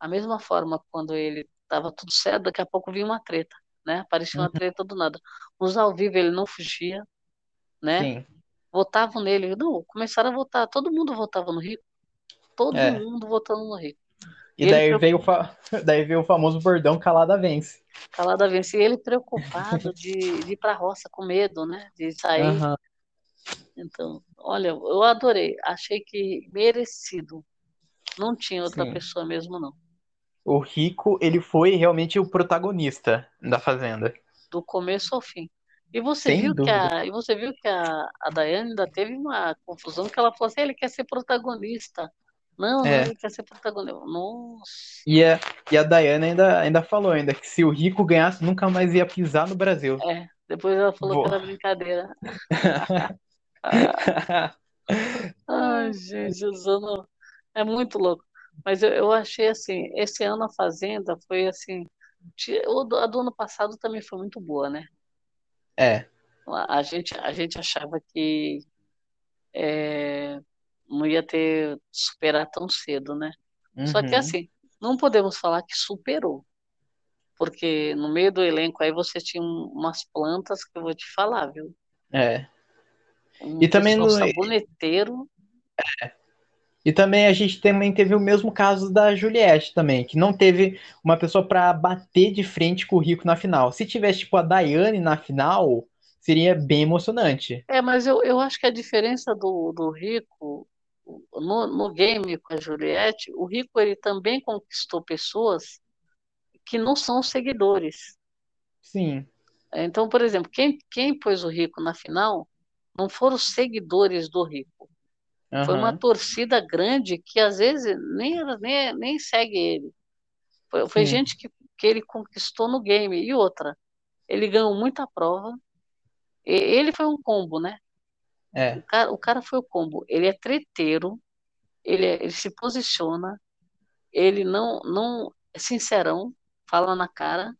a mesma forma quando ele estava tudo certo, daqui a pouco vinha uma treta, né? Aparecia uma Uhum. treta do nada. Nos ao vivo ele não fugia, né? Sim. Votavam nele. Não, começaram a votar. Todo mundo votava no Rico. Todo É. mundo votando no Rico. E Ele daí preocup- veio, o fa- daí veio o famoso bordão calada vence. Calada vence. E ele preocupado de, de ir para a roça com medo, né? De sair. Aham. Então, olha, eu adorei. Achei que merecido. Não tinha outra Sim. pessoa mesmo, não. O Rico, ele foi realmente o protagonista da Fazenda. Do começo ao fim. E você Sem viu que a, e você viu que a, a Daiane ainda teve uma confusão que ela falou assim, ele quer ser protagonista. Não, não, É. ele quer ser protagonista. Nossa. E a, e a Dayana ainda, ainda falou ainda que se o Rico ganhasse, nunca mais ia pisar no Brasil. É. Depois ela falou que Vou. era brincadeira. Ai, gente, usando. É muito louco. Mas eu, eu achei assim, esse ano a Fazenda foi assim. A do ano passado também foi muito boa, né? É. A gente, a gente achava que é, não ia ter superar tão cedo, né? Só que Uhum. assim, não podemos falar que superou, porque no meio do elenco aí você tinha um- umas plantas que eu vou te falar, viu? É. Um E também no- saboneteiro, E também a gente também teve o mesmo caso da Juliette também, que não teve uma pessoa pra bater de frente com o Rico na final. Se tivesse tipo a Daiane na final, seria bem emocionante. É, mas eu, eu acho que a diferença do, do Rico no, no game com a Juliette, o Rico ele também conquistou pessoas que não são seguidores. Sim. Então, por exemplo, quem, quem pôs o Rico na final não foram os seguidores do Rico. Foi uma torcida grande que às vezes nem, nem, nem segue ele. Foi, foi gente que, que ele conquistou no game. E outra, ele ganhou muita prova. E- Ele foi um combo, né? É. O cara, o cara foi o combo. Ele é treteiro, ele, é- ele se posiciona, ele não, não é sincerão, fala na cara,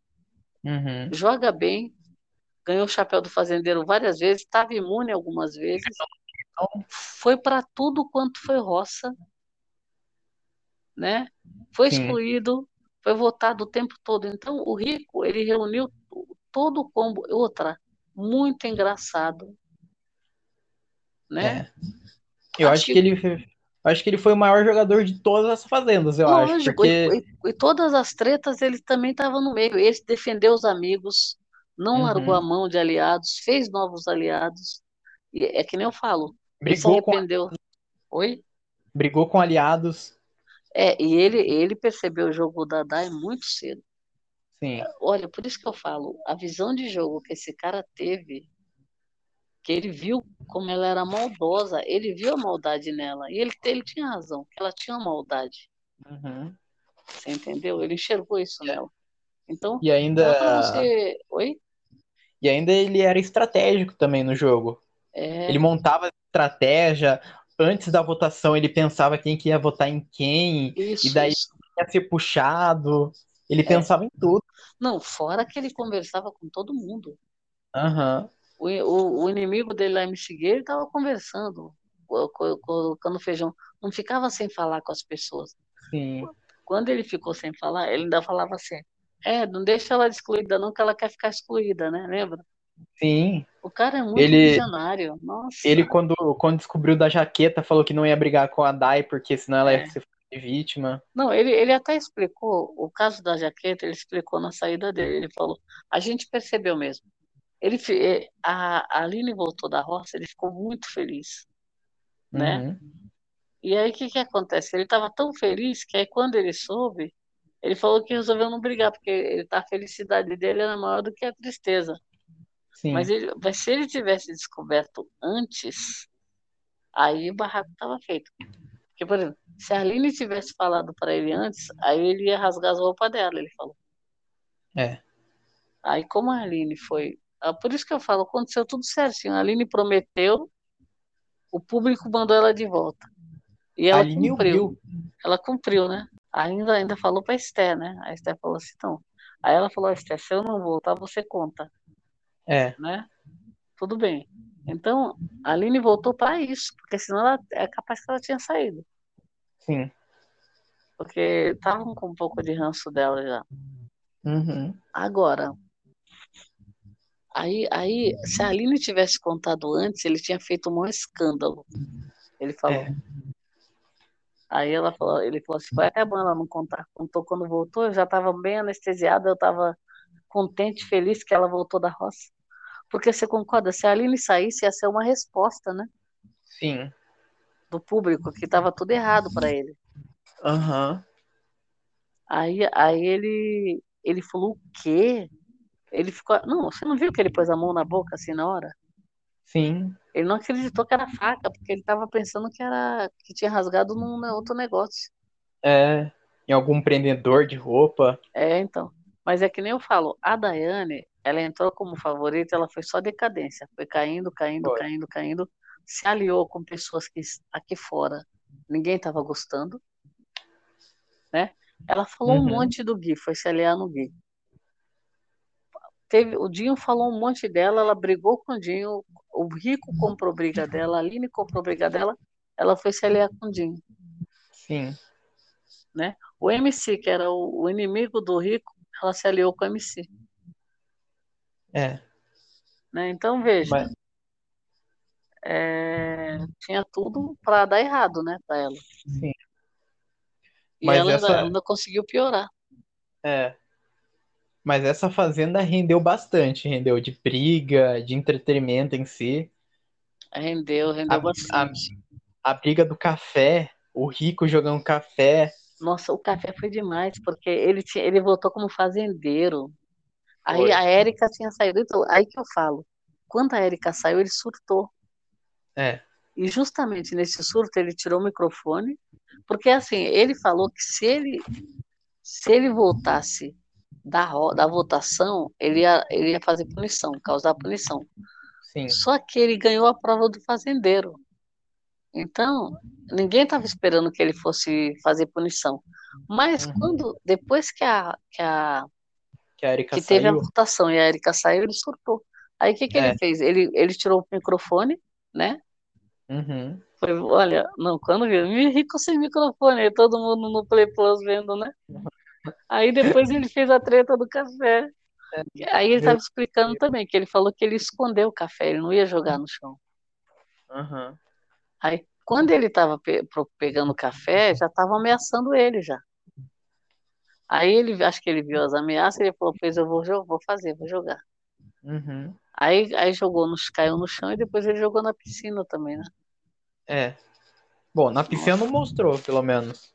Uhum. joga bem, ganhou o chapéu do fazendeiro várias vezes, estava imune algumas vezes, foi para tudo quanto foi roça, né? Foi Sim. excluído, foi votado o tempo todo. Então, o Rico, ele reuniu todo o combo. Outra, muito engraçado, né? É. Eu acho, acho que... que ele acho que ele foi o maior jogador de todas as fazendas, eu Lógico, acho. Porque... E, e, e, todas as tretas ele também estava no meio. Ele defendeu os amigos, não uhum. largou a mão de aliados, fez novos aliados. E é que nem eu falo. Brigou ele se arrependeu. Com... Oi? Brigou com aliados. É, e ele, ele percebeu o jogo da Dai muito cedo. Sim. Olha, por isso que eu falo, a visão de jogo que esse cara teve, que ele viu como ela era maldosa, ele viu a maldade nela, e ele, ele tinha razão, que ela tinha maldade. Uhum. Você entendeu? Ele enxergou isso é. nela. Então, e ainda você... Oi? E ainda ele era estratégico também no jogo. É... Ele montava estratégia. Antes da votação, ele pensava quem que ia votar em quem. Isso, e daí isso. ia ser puxado. Ele é. pensava em tudo. Não, fora que ele conversava com todo mundo. Uhum. O, o, o inimigo dele lá em ele estava conversando, colocando feijão. Não ficava sem falar com as pessoas. Sim. Quando ele ficou sem falar, ele ainda falava assim: é, não deixa ela excluída, não, que ela quer ficar excluída, né? Lembra? Sim. O cara é muito ele, visionário. Nossa. Ele, quando, quando descobriu da jaqueta, falou que não ia brigar com a Dai, porque senão ela é. ia ser vítima. Não, ele, ele até explicou, o caso da jaqueta, ele explicou na saída dele. Ele falou: a gente percebeu mesmo. Ele, eh, a, a Aline voltou da roça, ele ficou muito feliz. Né? Uhum. E aí o que, que acontece? Ele estava tão feliz que aí quando ele soube, ele falou que resolveu não brigar, porque ele, a felicidade dele era maior do que a tristeza. Sim. Mas, ele, mas se ele tivesse descoberto antes, aí o barraco estava feito. Porque, por exemplo, se a Aline tivesse falado para ele antes, aí ele ia rasgar as roupas dela, ele falou. É. Aí, como a Aline foi. Ah, por isso que eu falo, aconteceu tudo certinho. A Aline prometeu, o público mandou ela de volta. E ela Aline cumpriu. Ouviu. Ela cumpriu, né? Ainda, ainda falou para a Esté, né? A Esté falou assim, então. Aí ela falou, Esté, se eu não voltar, você conta. É. Né? Tudo bem. Então, a Aline voltou para isso, porque senão ela, é capaz que ela tinha saído. Sim. Porque estavam com um pouco de ranço dela já. Uhum. Agora, aí, aí, se a Aline tivesse contado antes, ele tinha feito um maior escândalo. Ele falou. É. Aí ela falou, ele falou assim, até bom ela não contar. Contou quando voltou, eu já estava bem anestesiada, eu estava contente, feliz que ela voltou da roça. Porque você concorda, se a Aline saísse, ia ser uma resposta, né? Sim. Do público, que estava tudo errado para ele. Aham. Uhum. Aí, aí ele, ele falou o quê? Ele ficou. Não, você não viu que ele pôs a mão na boca assim na hora? Sim. Ele não acreditou que era faca, porque ele estava pensando que era que tinha rasgado num outro negócio. É, em algum prendedor de roupa. É, então. Mas é que nem eu falo, a Daiane, ela entrou como favorita, ela foi só decadência, foi caindo, caindo, foi. caindo, caindo, se aliou com pessoas que aqui fora ninguém estava gostando, né? Ela falou uhum. um monte do Gui, foi se aliar no Gui. Teve, o Dinho falou um monte dela, ela brigou com o Dinho, o Rico comprou briga dela, a Aline comprou briga dela, ela foi se aliar com o Dinho. Sim. Né? O MC, que era o, o inimigo do Rico, ela se aliou com o MC. É. Né? Então, veja. Mas... É, tinha tudo para dar errado, né, para ela. Sim. E Mas ela essa... ainda, ainda conseguiu piorar. É. Mas essa fazenda rendeu bastante, rendeu de briga, de entretenimento em si. Rendeu, rendeu a, bastante. A, a, briga do café, o rico jogando café. Nossa, o café foi demais, porque ele, tinha, ele voltou como fazendeiro. Aí foi. a Érica tinha saído. Então, aí que eu falo. Quando a Érica saiu, ele surtou. É. E justamente nesse surto ele tirou o microfone, porque assim, ele falou que se ele se ele voltasse da, da votação, ele ia, ele ia fazer punição, causar punição. Sim. Só que ele ganhou a prova do fazendeiro. Então, ninguém estava esperando que ele fosse fazer punição. Mas uhum. quando depois que a que a que, a que teve a votação e a Erika saiu, ele surtou. Aí o que, que é. ele fez? Ele, ele tirou o microfone, né? Uhum. Foi, olha, não, quando viu, me rico sem microfone, todo mundo no Play Plus vendo, né? Aí depois ele fez a treta do café. Aí ele estava explicando também que ele falou que ele escondeu o café, ele não ia jogar no chão. Aham. Aí, quando ele estava pe pegando café, já estavam ameaçando ele já. Aí ele, acho que ele viu as ameaças, ele falou, pois eu vou, vou fazer, vou jogar. Uhum. Aí, aí jogou, no, caiu no chão e depois ele jogou na piscina também, né? É. Bom, na piscina não mostrou, pelo menos.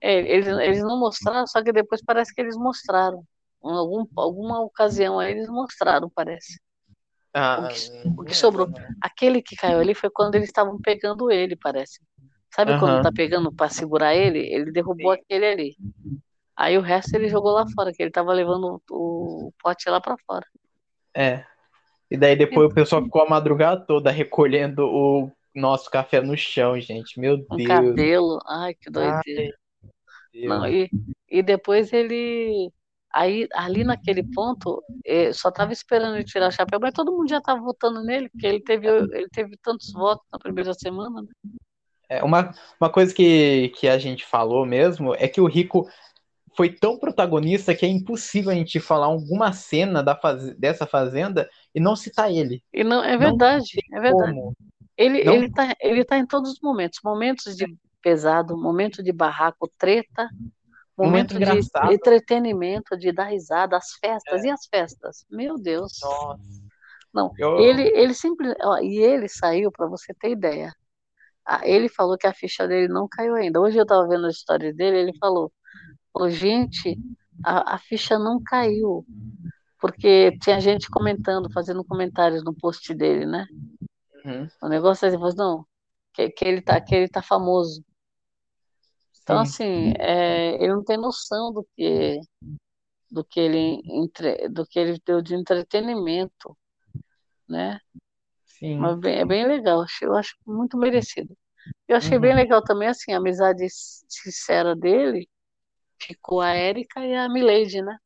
É, eles, eles não mostraram, só que depois parece que eles mostraram. Em algum, alguma ocasião aí eles mostraram, parece. Ah, O que, o que sobrou. Aquele que caiu ali foi quando eles estavam pegando ele, parece. Sabe quando Aham. tá pegando para segurar ele? Ele derrubou Sim. aquele ali. Aí o resto ele jogou lá fora, que ele tava levando o, pote lá para fora. É. E daí depois o pessoal ficou a madrugada toda recolhendo o nosso café no chão, gente. Meu Um Deus. cabelo. Ai, que Ai, doideira. Deus. Não, e, e depois ele. Aí, ali naquele ponto, eh, só tava esperando ele tirar o chapéu, mas todo mundo já tava votando nele, porque ele teve, ele teve tantos votos na primeira semana, né? É, uma, uma coisa que, que a gente falou mesmo é que o Rico foi tão protagonista que é impossível a gente falar alguma cena da faz... dessa fazenda e não citar ele. E não, é Não verdade, é verdade. Como? Ele, Não- ele, tá, ele tá em todos os momentos. Momentos de pesado, momento de barraco, treta, Momento momento de entretenimento, de dar risada, as festas. E as festas? Meu Deus. Nossa. Não, Eu- ele, ele sempre. ó, e ele saiu, para você ter ideia. Ah, Ele falou que a ficha dele não caiu ainda. Hoje eu estava vendo as histórias dele, ele falou: falou, gente, a, a ficha não caiu. Porque tinha gente comentando, fazendo comentários no post dele, né? Uhum. O negócio é assim, falou, não, que, que, ele tá, que ele tá famoso. Então, Sim. assim, é, ele não tem noção do que, do que ele, entre, do que ele deu de entretenimento, né? Sim. Mas bem- é bem legal, eu acho muito merecido. Eu achei Uhum. bem legal também, assim, a amizade sincera dele, ficou a Érica e a Milady, né?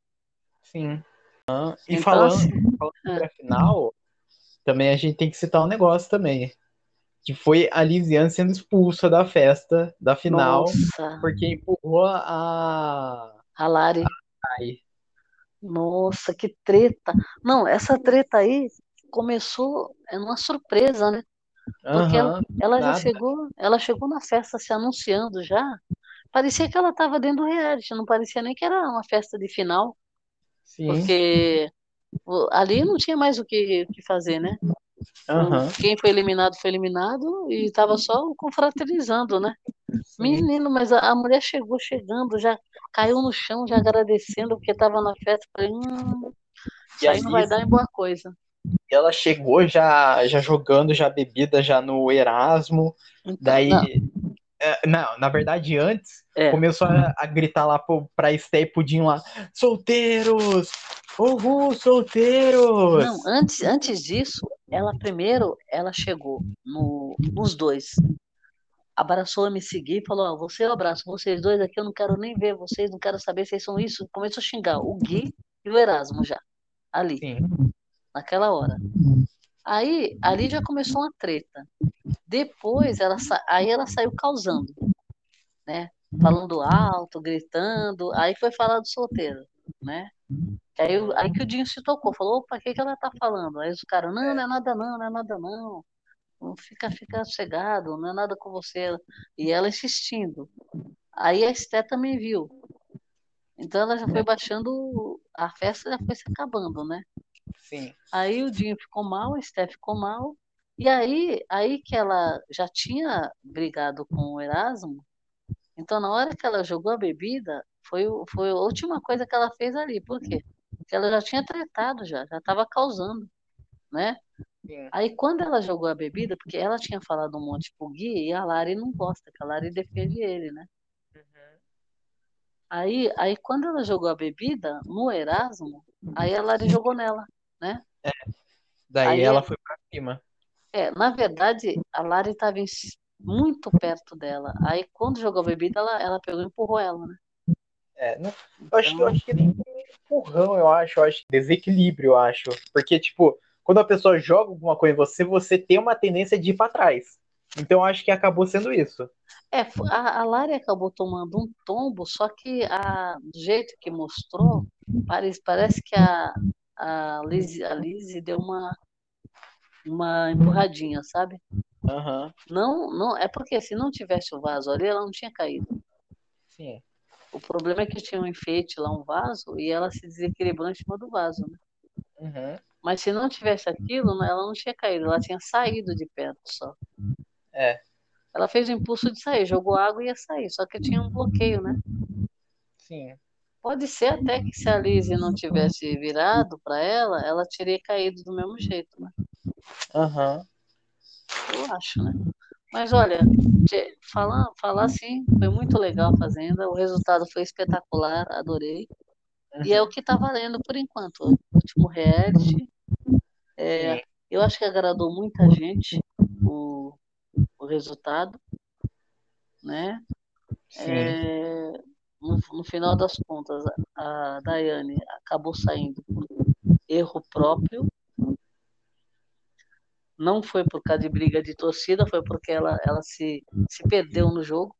Sim. Ah, e Então, falando, assim, falando sobre a final, também a gente tem que citar um negócio também. Que foi a Lisiane sendo expulsa da festa da final, nossa, porque empurrou a. a Lari, Ai. nossa, que treta. Não, essa treta aí começou é uma surpresa, né? Porque ela, Aham, ela já chegou, ela chegou na festa se anunciando já. Parecia que ela estava dentro do reality, não parecia nem que era uma festa de final, Sim. porque ali não tinha mais o que, que fazer, né? Aham. Quem foi eliminado foi eliminado e estava só confraternizando, né? Sim. Menino, mas a, a mulher chegou chegando, já caiu no chão, já agradecendo porque estava na festa. Falei, hum, isso aí não vai dar em boa coisa. Ela chegou já, já jogando já bebida já no Erasmo. Então, Daí. não, é, Não, na verdade, antes é, começou a, a gritar lá pro, pra Esté e Pudim lá: solteiros! Uhul, solteiros! não, antes, antes disso, ela primeiro, ela chegou no, nos dois. Abraçou a me seguir e falou: Ó, você eu abraço, vocês dois aqui eu não quero nem ver vocês, não quero saber se vocês são isso. Começou a xingar o Gui e o Erasmo já, ali, Sim. Naquela hora. Aí, ali já começou uma treta. Depois, ela, aí ela saiu causando, né? Falando alto, gritando. Aí foi falar do solteiro, né? Aí, aí que o Dinho se tocou, falou, opa, o que que ela tá falando? Aí os caras, não, não é nada não, não é nada não. Não Fica, fica sossegado, não é nada com você. E ela insistindo. Aí a Esté também viu. Então ela já foi baixando, a festa já foi se acabando, né? Sim. Aí o Dinho ficou mal, a Esté ficou mal. E aí, aí que ela já tinha brigado com o Erasmo, então na hora que ela jogou a bebida, foi, foi a última coisa que ela fez ali. Por quê? Porque ela já tinha tretado já, já estava causando, né? Sim. Aí quando ela jogou a bebida, porque ela tinha falado um monte pro Gui e a Lari não gosta, que a Lari defende ele, né? Aí, aí quando ela jogou a bebida no Erasmo, aí a Lari jogou nela, né? Daí Aí ela é- foi pra cima. É, na verdade, a Lari estava muito perto dela. Aí quando jogou a bebida, ela, ela pegou e empurrou ela, né? É, não- eu acho que eu Então, acho que nem empurrão, eu acho, eu acho desequilíbrio, eu acho. Porque, tipo, quando a pessoa joga alguma coisa em você, você tem uma tendência de ir pra trás. Então eu acho que acabou sendo isso. é, a, a Lari acabou tomando um tombo, só que a, do jeito que mostrou, parece, parece que a, a Lizzie, a Lizzie deu uma, uma empurradinha, sabe? Aham. Não, não, é porque se não tivesse o vaso ali, ela não tinha caído. Sim. O problema é que tinha um enfeite lá, um vaso, e ela se desequilibrou em cima do vaso, né? Uhum. Mas se não tivesse aquilo, né, ela não tinha caído, ela tinha saído de perto só. É. Ela fez o impulso de sair, jogou água e ia sair, só que tinha um bloqueio, né? Sim. Pode ser até que se a Lizzie não tivesse virado para ela, ela teria caído do mesmo jeito, né? Aham. Eu acho, né? Mas olha, falar, falar assim, foi muito legal a Fazenda, o resultado foi espetacular, adorei. E é o que tá valendo por enquanto. O último reality. É, eu acho que agradou muita gente o, o resultado, né? Sim. É, no, no final das contas, a, Daiane acabou saindo por erro próprio. Não foi por causa de briga de torcida, foi porque ela, ela se, se perdeu no jogo,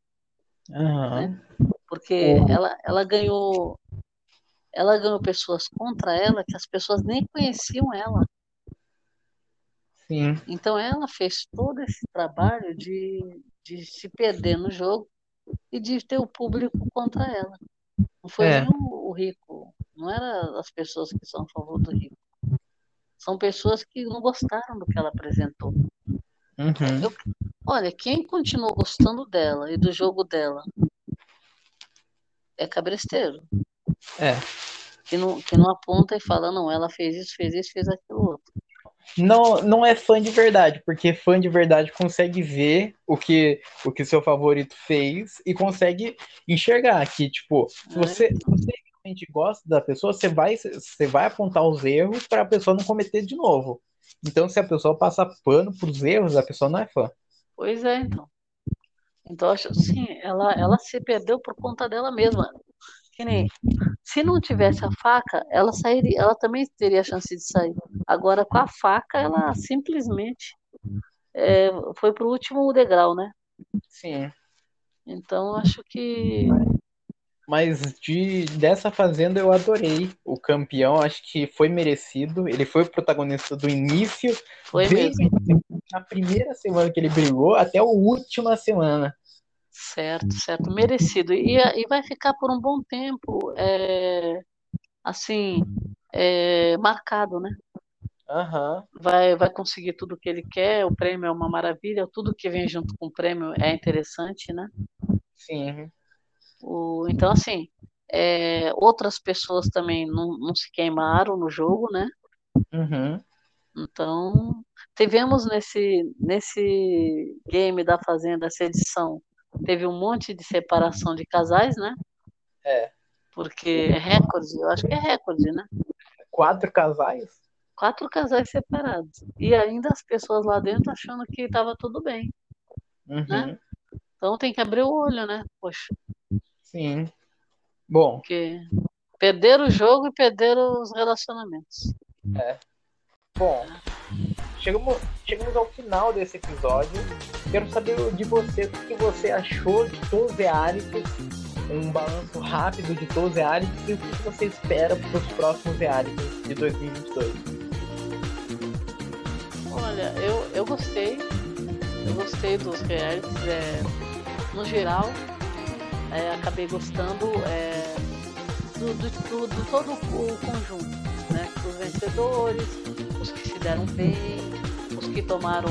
Aham. porque Uhum. ela, ela ganhou ela ganhou pessoas contra ela que as pessoas nem conheciam ela. Sim. Então ela fez todo esse trabalho de, de se perder no jogo e de ter o público contra ela. Não foi É. o, o rico, não era as pessoas que são a favor do rico. São pessoas que não gostaram do que ela apresentou. Uhum. Eu- Olha, quem continuou gostando dela e do jogo dela é cabresteiro. É. Que não, que não aponta e fala, não, ela fez isso, fez isso, fez aquilo outro. Não, não é fã de verdade, porque fã de verdade consegue ver o que o que seu favorito fez e consegue enxergar que, tipo, se É. você, você realmente gosta da pessoa, você vai, você vai apontar os erros para a pessoa não cometer de novo. Então, se a pessoa passar pano pros erros, a pessoa não é fã. Pois é, então. Então, acho sim, ela, ela se perdeu por conta dela mesma. Que nem, se não tivesse a faca, ela sairia, ela também teria a chance de sair. Agora, com a faca, ela simplesmente é, foi pro último degrau, né? Sim. Então, acho que Mas de dessa fazenda eu adorei o campeão, acho que foi merecido. Ele foi o protagonista do início, foi desde mesmo. a primeira semana que ele brigou até a última semana. Certo, certo, merecido. E, e vai ficar por um bom tempo, é, assim, é, marcado, né? Aham. vai, vai conseguir tudo que ele quer, o prêmio é uma maravilha, tudo que vem junto com o prêmio é interessante, né? Sim. O, então, assim, é, outras pessoas também não, não se queimaram no jogo, né? Uhum. Então, tivemos nesse, nesse game da Fazenda, essa edição, teve um monte de separação de casais, né? É. Porque é recorde, eu acho que é recorde, né? Quatro casais? Quatro casais separados. E ainda as pessoas lá dentro achando que estava tudo bem. Uhum. Né? Então tem que abrir o olho, né? Poxa, Sim. Bom, porque perderam o jogo e perderam os relacionamentos. bom. Chegamos, chegamos ao final desse episódio. Quero saber de você o que você achou de todos os realities. Um balanço rápido de todos os realities e o que você espera para os próximos realities de 2022. Olha, eu, eu gostei. Eu gostei dos realities. É, no geral, é, acabei gostando é, do, do, do, do todo o conjunto. Né? Os vencedores, que deram bem, os que tomaram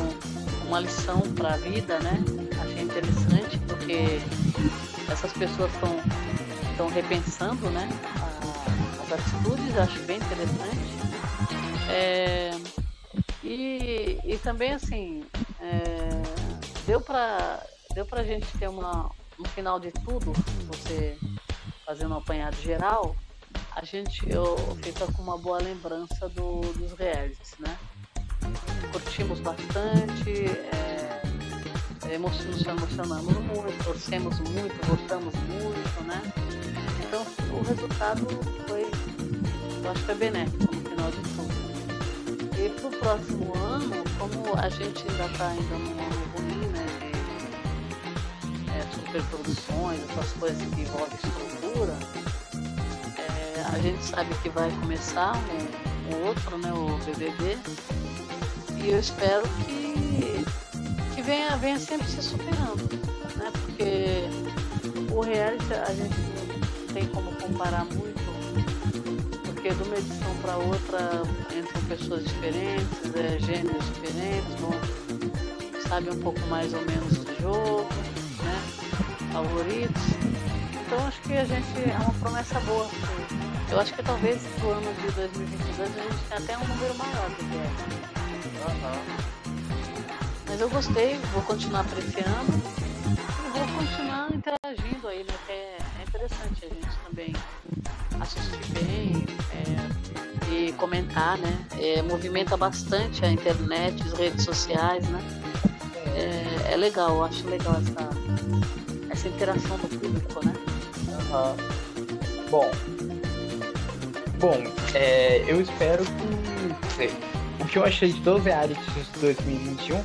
uma lição para a vida, né? Achei interessante porque essas pessoas estão estão repensando, né? as atitudes, acho bem interessante. É, e, e também assim é, deu para deu para gente ter uma no final de tudo, você fazendo um apanhado geral, a gente eu fica com uma boa lembrança do, dos realities, né? Curtimos bastante, é, nos emocionamos muito, torcemos muito, gostamos muito, né? Então o resultado foi, eu acho que foi benéfico no final de tudo. E para o próximo ano, como a gente ainda está ainda num ano ruim, né? De é, superproduções, essas coisas que envolvem estrutura, é, a gente sabe que vai começar um outro, né? O BBB. E eu espero que, que venha, venha sempre se superando, né? Porque o reality a gente não tem como comparar muito, porque de uma edição para outra entram pessoas diferentes, é, gêneros diferentes, vão, sabem um pouco mais ou menos do jogo, né? Favoritos. Então acho que a gente é uma promessa boa. Eu acho que talvez pro ano de 2022 a gente tenha até um número maior do que Aham. Mas eu gostei, vou continuar apreciando e vou continuar interagindo aí, né? Que é, é interessante a gente também assistir bem é, e comentar, né? É, movimenta bastante a internet, as redes sociais, né? É, é legal, eu acho legal essa, essa interação do público, né? Aham. Bom. Bom, é, eu espero que. O que eu achei de todos os realities de 2021,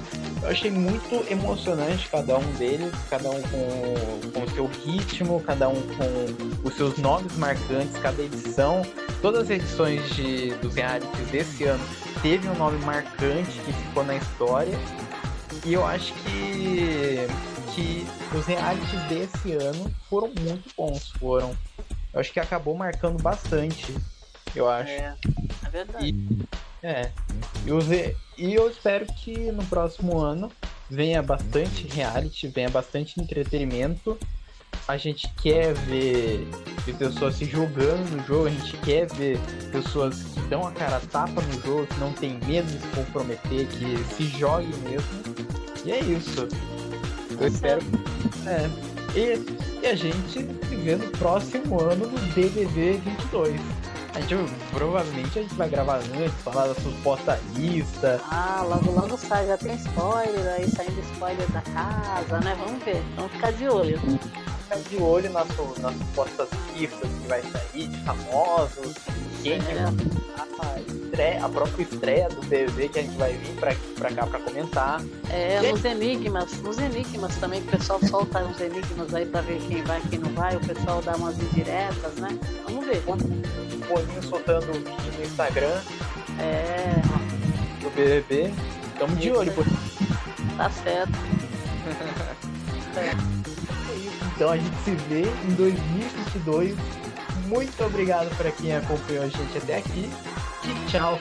eu achei muito emocionante cada um deles, cada um com, com o seu ritmo, cada um com os seus nomes marcantes, cada edição. Todas as edições de, dos realities desse ano teve um nome marcante que ficou na história. E eu acho que, que os realities desse ano foram muito bons. Foram. Eu acho que acabou marcando bastante. Eu acho. É, é verdade. E, é. E, re- e eu espero que no próximo ano venha bastante reality, venha bastante entretenimento. A gente quer ver, pessoas se jogando no jogo, a gente quer ver pessoas que dão a cara a tapa no jogo, que não tem medo de se comprometer, que se joguem mesmo. E é isso. Eu espero. É. E, e a gente se vê no próximo ano no BBB 22. A gente provavelmente a gente vai gravar antes, falar da suposta lista. Ah, logo logo sai, já tem spoiler aí, saindo spoiler da casa, né? Vamos ver, vamos ficar de olho. Ficar de olho nas, nas supostas listas que vai sair de famosos, quem que É. a, estreia, a própria estreia do BBB que a gente vai vir pra, pra cá pra comentar. É, nos enigmas, nos enigmas também, o pessoal solta uns enigmas aí pra ver quem vai, quem não vai, o pessoal dá umas indiretas, né? Vamos ver. O Boninho soltando o vídeo no Instagram É, do BBB. Tamo de olho, pô. tá certo. É. Então a gente se vê em 2022. Muito obrigado para quem acompanhou a gente até aqui. E tchau.